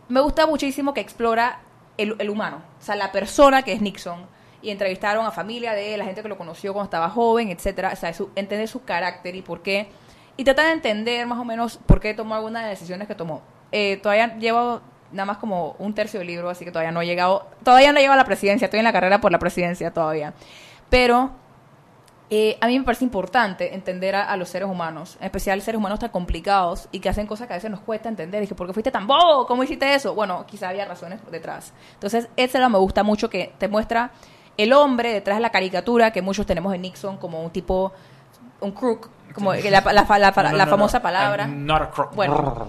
Me gusta muchísimo que explora el, el humano, o sea, la persona que es Nixon. Y entrevistaron a familia de él, la gente que lo conoció cuando estaba joven, etcétera. O sea, su- entender su carácter y por qué. Y tratar de entender más o menos por qué tomó algunas de las decisiones que tomó. Eh, todavía llevo nada más como un tercio del libro, así que todavía no he llegado, todavía no he llegado a la presidencia, estoy en la carrera por la presidencia todavía. Pero eh, a mí me parece importante entender a, a los seres humanos, en especial seres humanos tan complicados y que hacen cosas que a veces nos cuesta entender. Dije, ¿por qué fuiste tan bobo? ¿Cómo hiciste eso? Bueno, quizá había razones detrás. Entonces, ese me gusta mucho que te muestra el hombre detrás de la caricatura que muchos tenemos en Nixon como un tipo, un crook, como que la, la- la- la- No, no, famosa no. palabra. I'm not a crook. Bueno,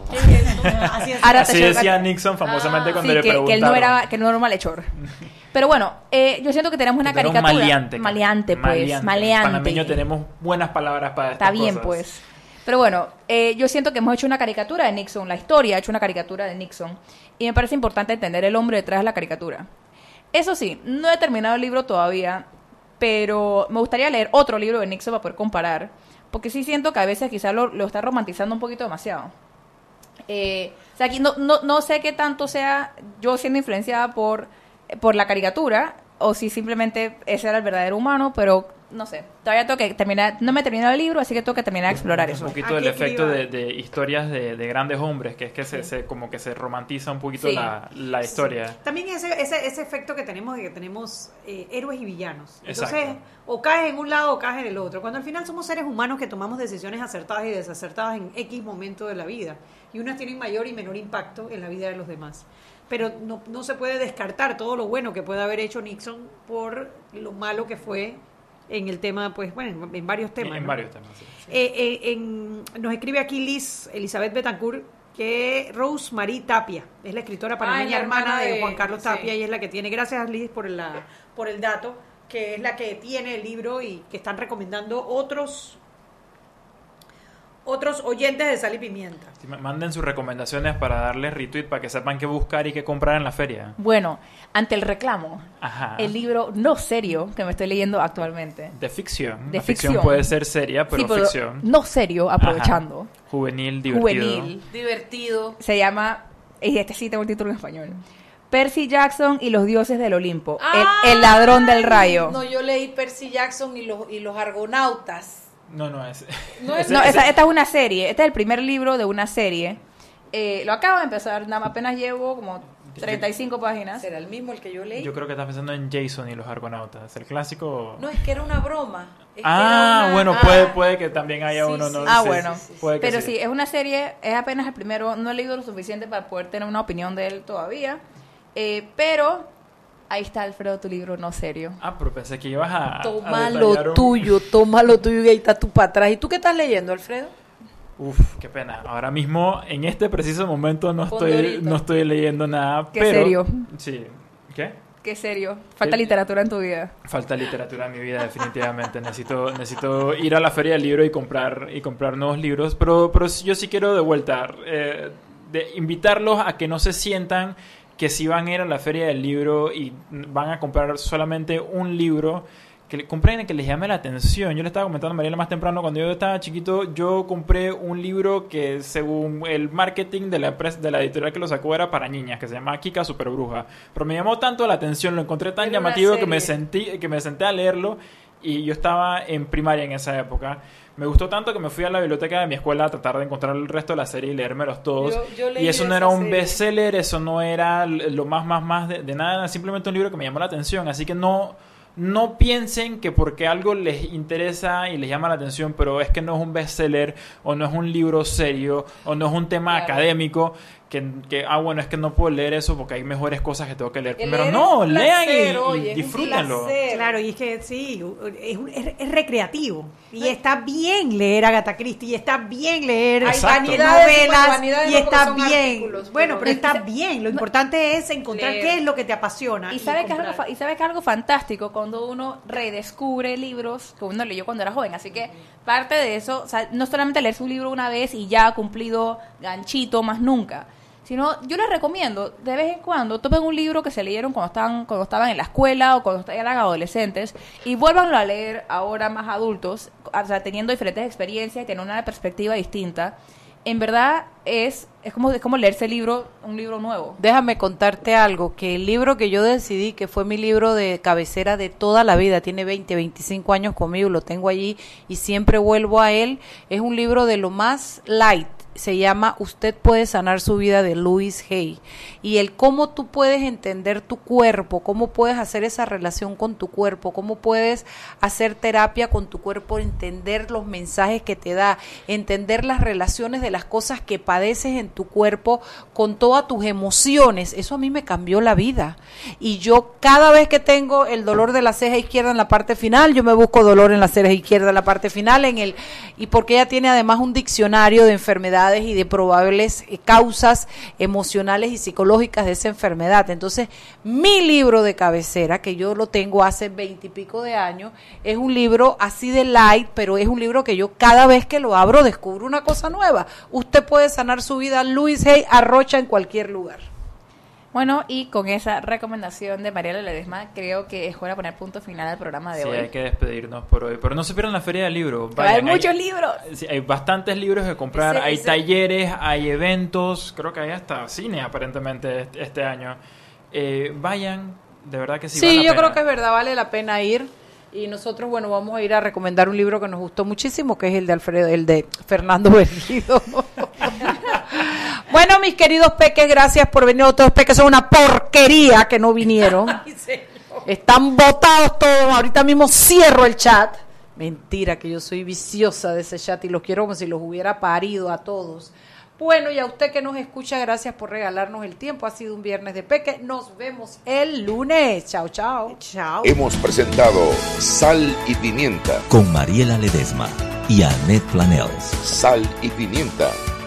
Así decía Nixon famosamente cuando sí, le que, preguntaron. que él no era que no era un malhechor. <laughs> Pero bueno, eh, yo siento que tenemos una caricatura. maleante. Maleante, pues. Maleante. Maleante. Panameño tenemos buenas palabras para estas Está bien, cosas. pues. Pero bueno, eh, yo siento que hemos hecho una caricatura de Nixon, la historia ha hecho una caricatura de Nixon, y me parece importante entender el hombre detrás de la caricatura. Eso sí, no he terminado el libro todavía, pero me gustaría leer otro libro de Nixon para poder comparar, porque sí siento que a veces quizás lo, lo está romantizando un poquito demasiado. Eh, o sea, aquí no, no, no sé qué tanto sea yo siendo influenciada por, por la caricatura o si simplemente ese era el verdadero humano, pero no sé. Todavía tengo que terminar, no me he terminado el libro, así que tengo que terminar de explorar un eso. poquito Aquí del efecto de, historias de, de grandes hombres, que es que se, se- como que se romantiza un poquito Sí. la, la historia. También ese, ese, ese efecto que tenemos de que tenemos eh, héroes y villanos. Entonces, Exacto. o caes en un lado o caes en el otro. Cuando al final somos seres humanos que tomamos decisiones acertadas y desacertadas en X momento de la vida. Y unas tienen mayor y menor impacto en la vida de los demás. Pero no, no se puede descartar todo lo bueno que puede haber hecho Nixon por lo malo que fue en el tema, pues, bueno, en, varios temas. En ¿no? varios temas, sí. Eh, eh, en- nos escribe aquí Liz Elizabeth Betancourt que Rosemary Tapia es la escritora panameña Ah, la hermana hermana de, de- Juan Carlos sí. Tapia y es la que tiene, gracias Liz por, la, por el dato, que es la que tiene el libro y que están recomendando otros otros oyentes de Sal y Pimienta. Sí, ma- Manden sus recomendaciones para darles retweet para que sepan qué buscar y qué comprar en la feria. Bueno, ante el reclamo, Ajá. el libro no serio que me estoy leyendo actualmente. De ficción. De la ficción. ficción. puede ser seria, pero, Sí, pero ficción. no serio, aprovechando. Ajá. Juvenil, divertido. Juvenil. Divertido. Se llama, y este sí tengo el título en español. Percy Jackson y los dioses del Olimpo. El, el ladrón del rayo. No, yo leí Percy Jackson y los, y los argonautas. No, no, es. <laughs> No es- No, esta, esta es una serie. Este es el primer libro de una serie. Eh, lo acabo de empezar, nada más apenas llevo como 35 páginas. ¿Será el mismo el que yo leí? Yo creo que estás pensando en Jason y los Argonautas. El clásico. No, es que era una broma. Es ah, una- bueno, Ah. puede, puede que también haya Sí, uno. sí. ¿no? Ah, Sí, bueno. sí, sí, puede que Pero sí. es una serie, es apenas el primero. No he leído lo suficiente para poder tener una opinión de él todavía. Eh, pero ahí está, Alfredo, tu libro no serio. Ah, pero pensé que ibas a. Toma lo un- tuyo, toma lo tuyo y ahí está tú para atrás. ¿Y tú qué estás leyendo, Alfredo? Uf, qué pena. Ahora mismo, en este preciso momento, no estoy, no estoy leyendo nada. Qué pero, serio. Sí. ¿Qué? Qué serio. Falta literatura en tu vida. Falta literatura en mi vida, definitivamente. necesito, necesito ir a la feria del libro y comprar, y comprar nuevos libros. Pero, pero yo sí quiero de vuelta eh, de invitarlos a que no se sientan que si van a ir a la feria del libro y van a comprar solamente un libro, que compren que les llame la atención. Yo le estaba comentando a Mariela más temprano, cuando yo estaba chiquito, yo compré un libro que según el marketing de la, empresa, de la editorial que lo sacó era para niñas, que se llama Kika Super Bruja. Pero me llamó tanto la atención, lo encontré tan Era llamativo que me sentí que me senté a leerlo y yo estaba en primaria en esa época. Me gustó tanto que me fui a la biblioteca de mi escuela a tratar de encontrar el resto de la serie y leérmelos todos. Yo- yo leí y eso no era un bestseller, eso no era lo más, más, más de, de nada, simplemente un libro que me llamó la atención. Así que no, no piensen que porque algo les interesa y les llama la atención, pero es que no es un bestseller o no es un libro serio o no es un tema Claro. académico. Que, que, ah, bueno, es que no puedo leer eso porque hay mejores cosas que tengo que leer. Pero no, lean y- placer, y, oye, disfrútenlo. Claro, y es que sí, es, un- es- es recreativo. Y está bien leer Agatha Christie, y está bien leer novelas, y está bien. bueno, pero está bien. Lo importante es encontrar Leer. qué es lo que te apasiona. Y sabes que es algo, y sabes que es algo fantástico cuando uno redescubre libros que uno leyó cuando era joven. Así que parte de eso, o sea, no solamente leer su libro una vez y ya ha cumplido ganchito más nunca. Sino, yo les recomiendo, de vez en cuando, tomen un libro que se leyeron cuando estaban, cuando estaban en la escuela o cuando eran adolescentes y vuélvanlo a leer ahora más adultos, o sea, teniendo diferentes experiencias y teniendo una perspectiva distinta. En verdad, es, es, como, es como leerse el libro, un libro nuevo. Déjame contarte algo, que el libro que yo decidí, que fue mi libro de cabecera de toda la vida, tiene 20, 25 años conmigo, lo tengo allí y siempre vuelvo a él, es un libro de lo más light, se llama Usted puede sanar su vida de Louis Hay. Y el cómo tú puedes entender tu cuerpo, cómo puedes hacer esa relación con tu cuerpo, cómo puedes hacer terapia con tu cuerpo, entender los mensajes que te da, entender las relaciones de las cosas que padeces en tu cuerpo con todas tus emociones. Eso a mí me cambió la vida. Y yo cada vez que tengo el dolor de la ceja izquierda en la parte final, yo me busco dolor en la ceja izquierda en la parte final en el y porque ella tiene además un diccionario de enfermedades y de probables eh, causas emocionales y psicológicas de esa enfermedad. Entonces, mi libro de cabecera, que yo lo tengo hace veintipico de años, es un libro así de light, pero es un libro que yo cada vez que lo abro descubro una cosa nueva. Usted puede sanar su vida, Luis Hay Arrocha en cualquier lugar. Bueno, y con esa recomendación de Mariela Ledesma, creo que es hora de poner punto final al programa de Sí, hoy. hay que despedirnos por hoy. Pero no se pierdan la feria del libro. Vayan, muchos hay- libros. Sí, hay bastantes libros que comprar, hay talleres, hay eventos, creo que hay hasta cine aparentemente este, este año. Eh, vayan, de verdad que sí. Sí, vale la yo pena. creo que es verdad, vale la pena ir. Y nosotros, bueno, vamos a ir a recomendar un libro que nos gustó muchísimo, que es el de Alfredo, el de Fernando Berguido. <laughs> bueno, mis queridos peques, gracias por venir. Otros peques son una porquería que no vinieron. <laughs> Están votados todos. Ahorita mismo cierro el chat. Mentira, que yo soy viciosa de ese chat y los quiero como si los hubiera parido a todos. Bueno, y a usted que nos escucha, gracias por regalarnos el tiempo. Ha sido un viernes de peque. Nos vemos el lunes. Chao, chao. Chao. Hemos presentado Sal y Pimienta. Con Mariela Ledesma y Annette Planels. Sal y Pimienta.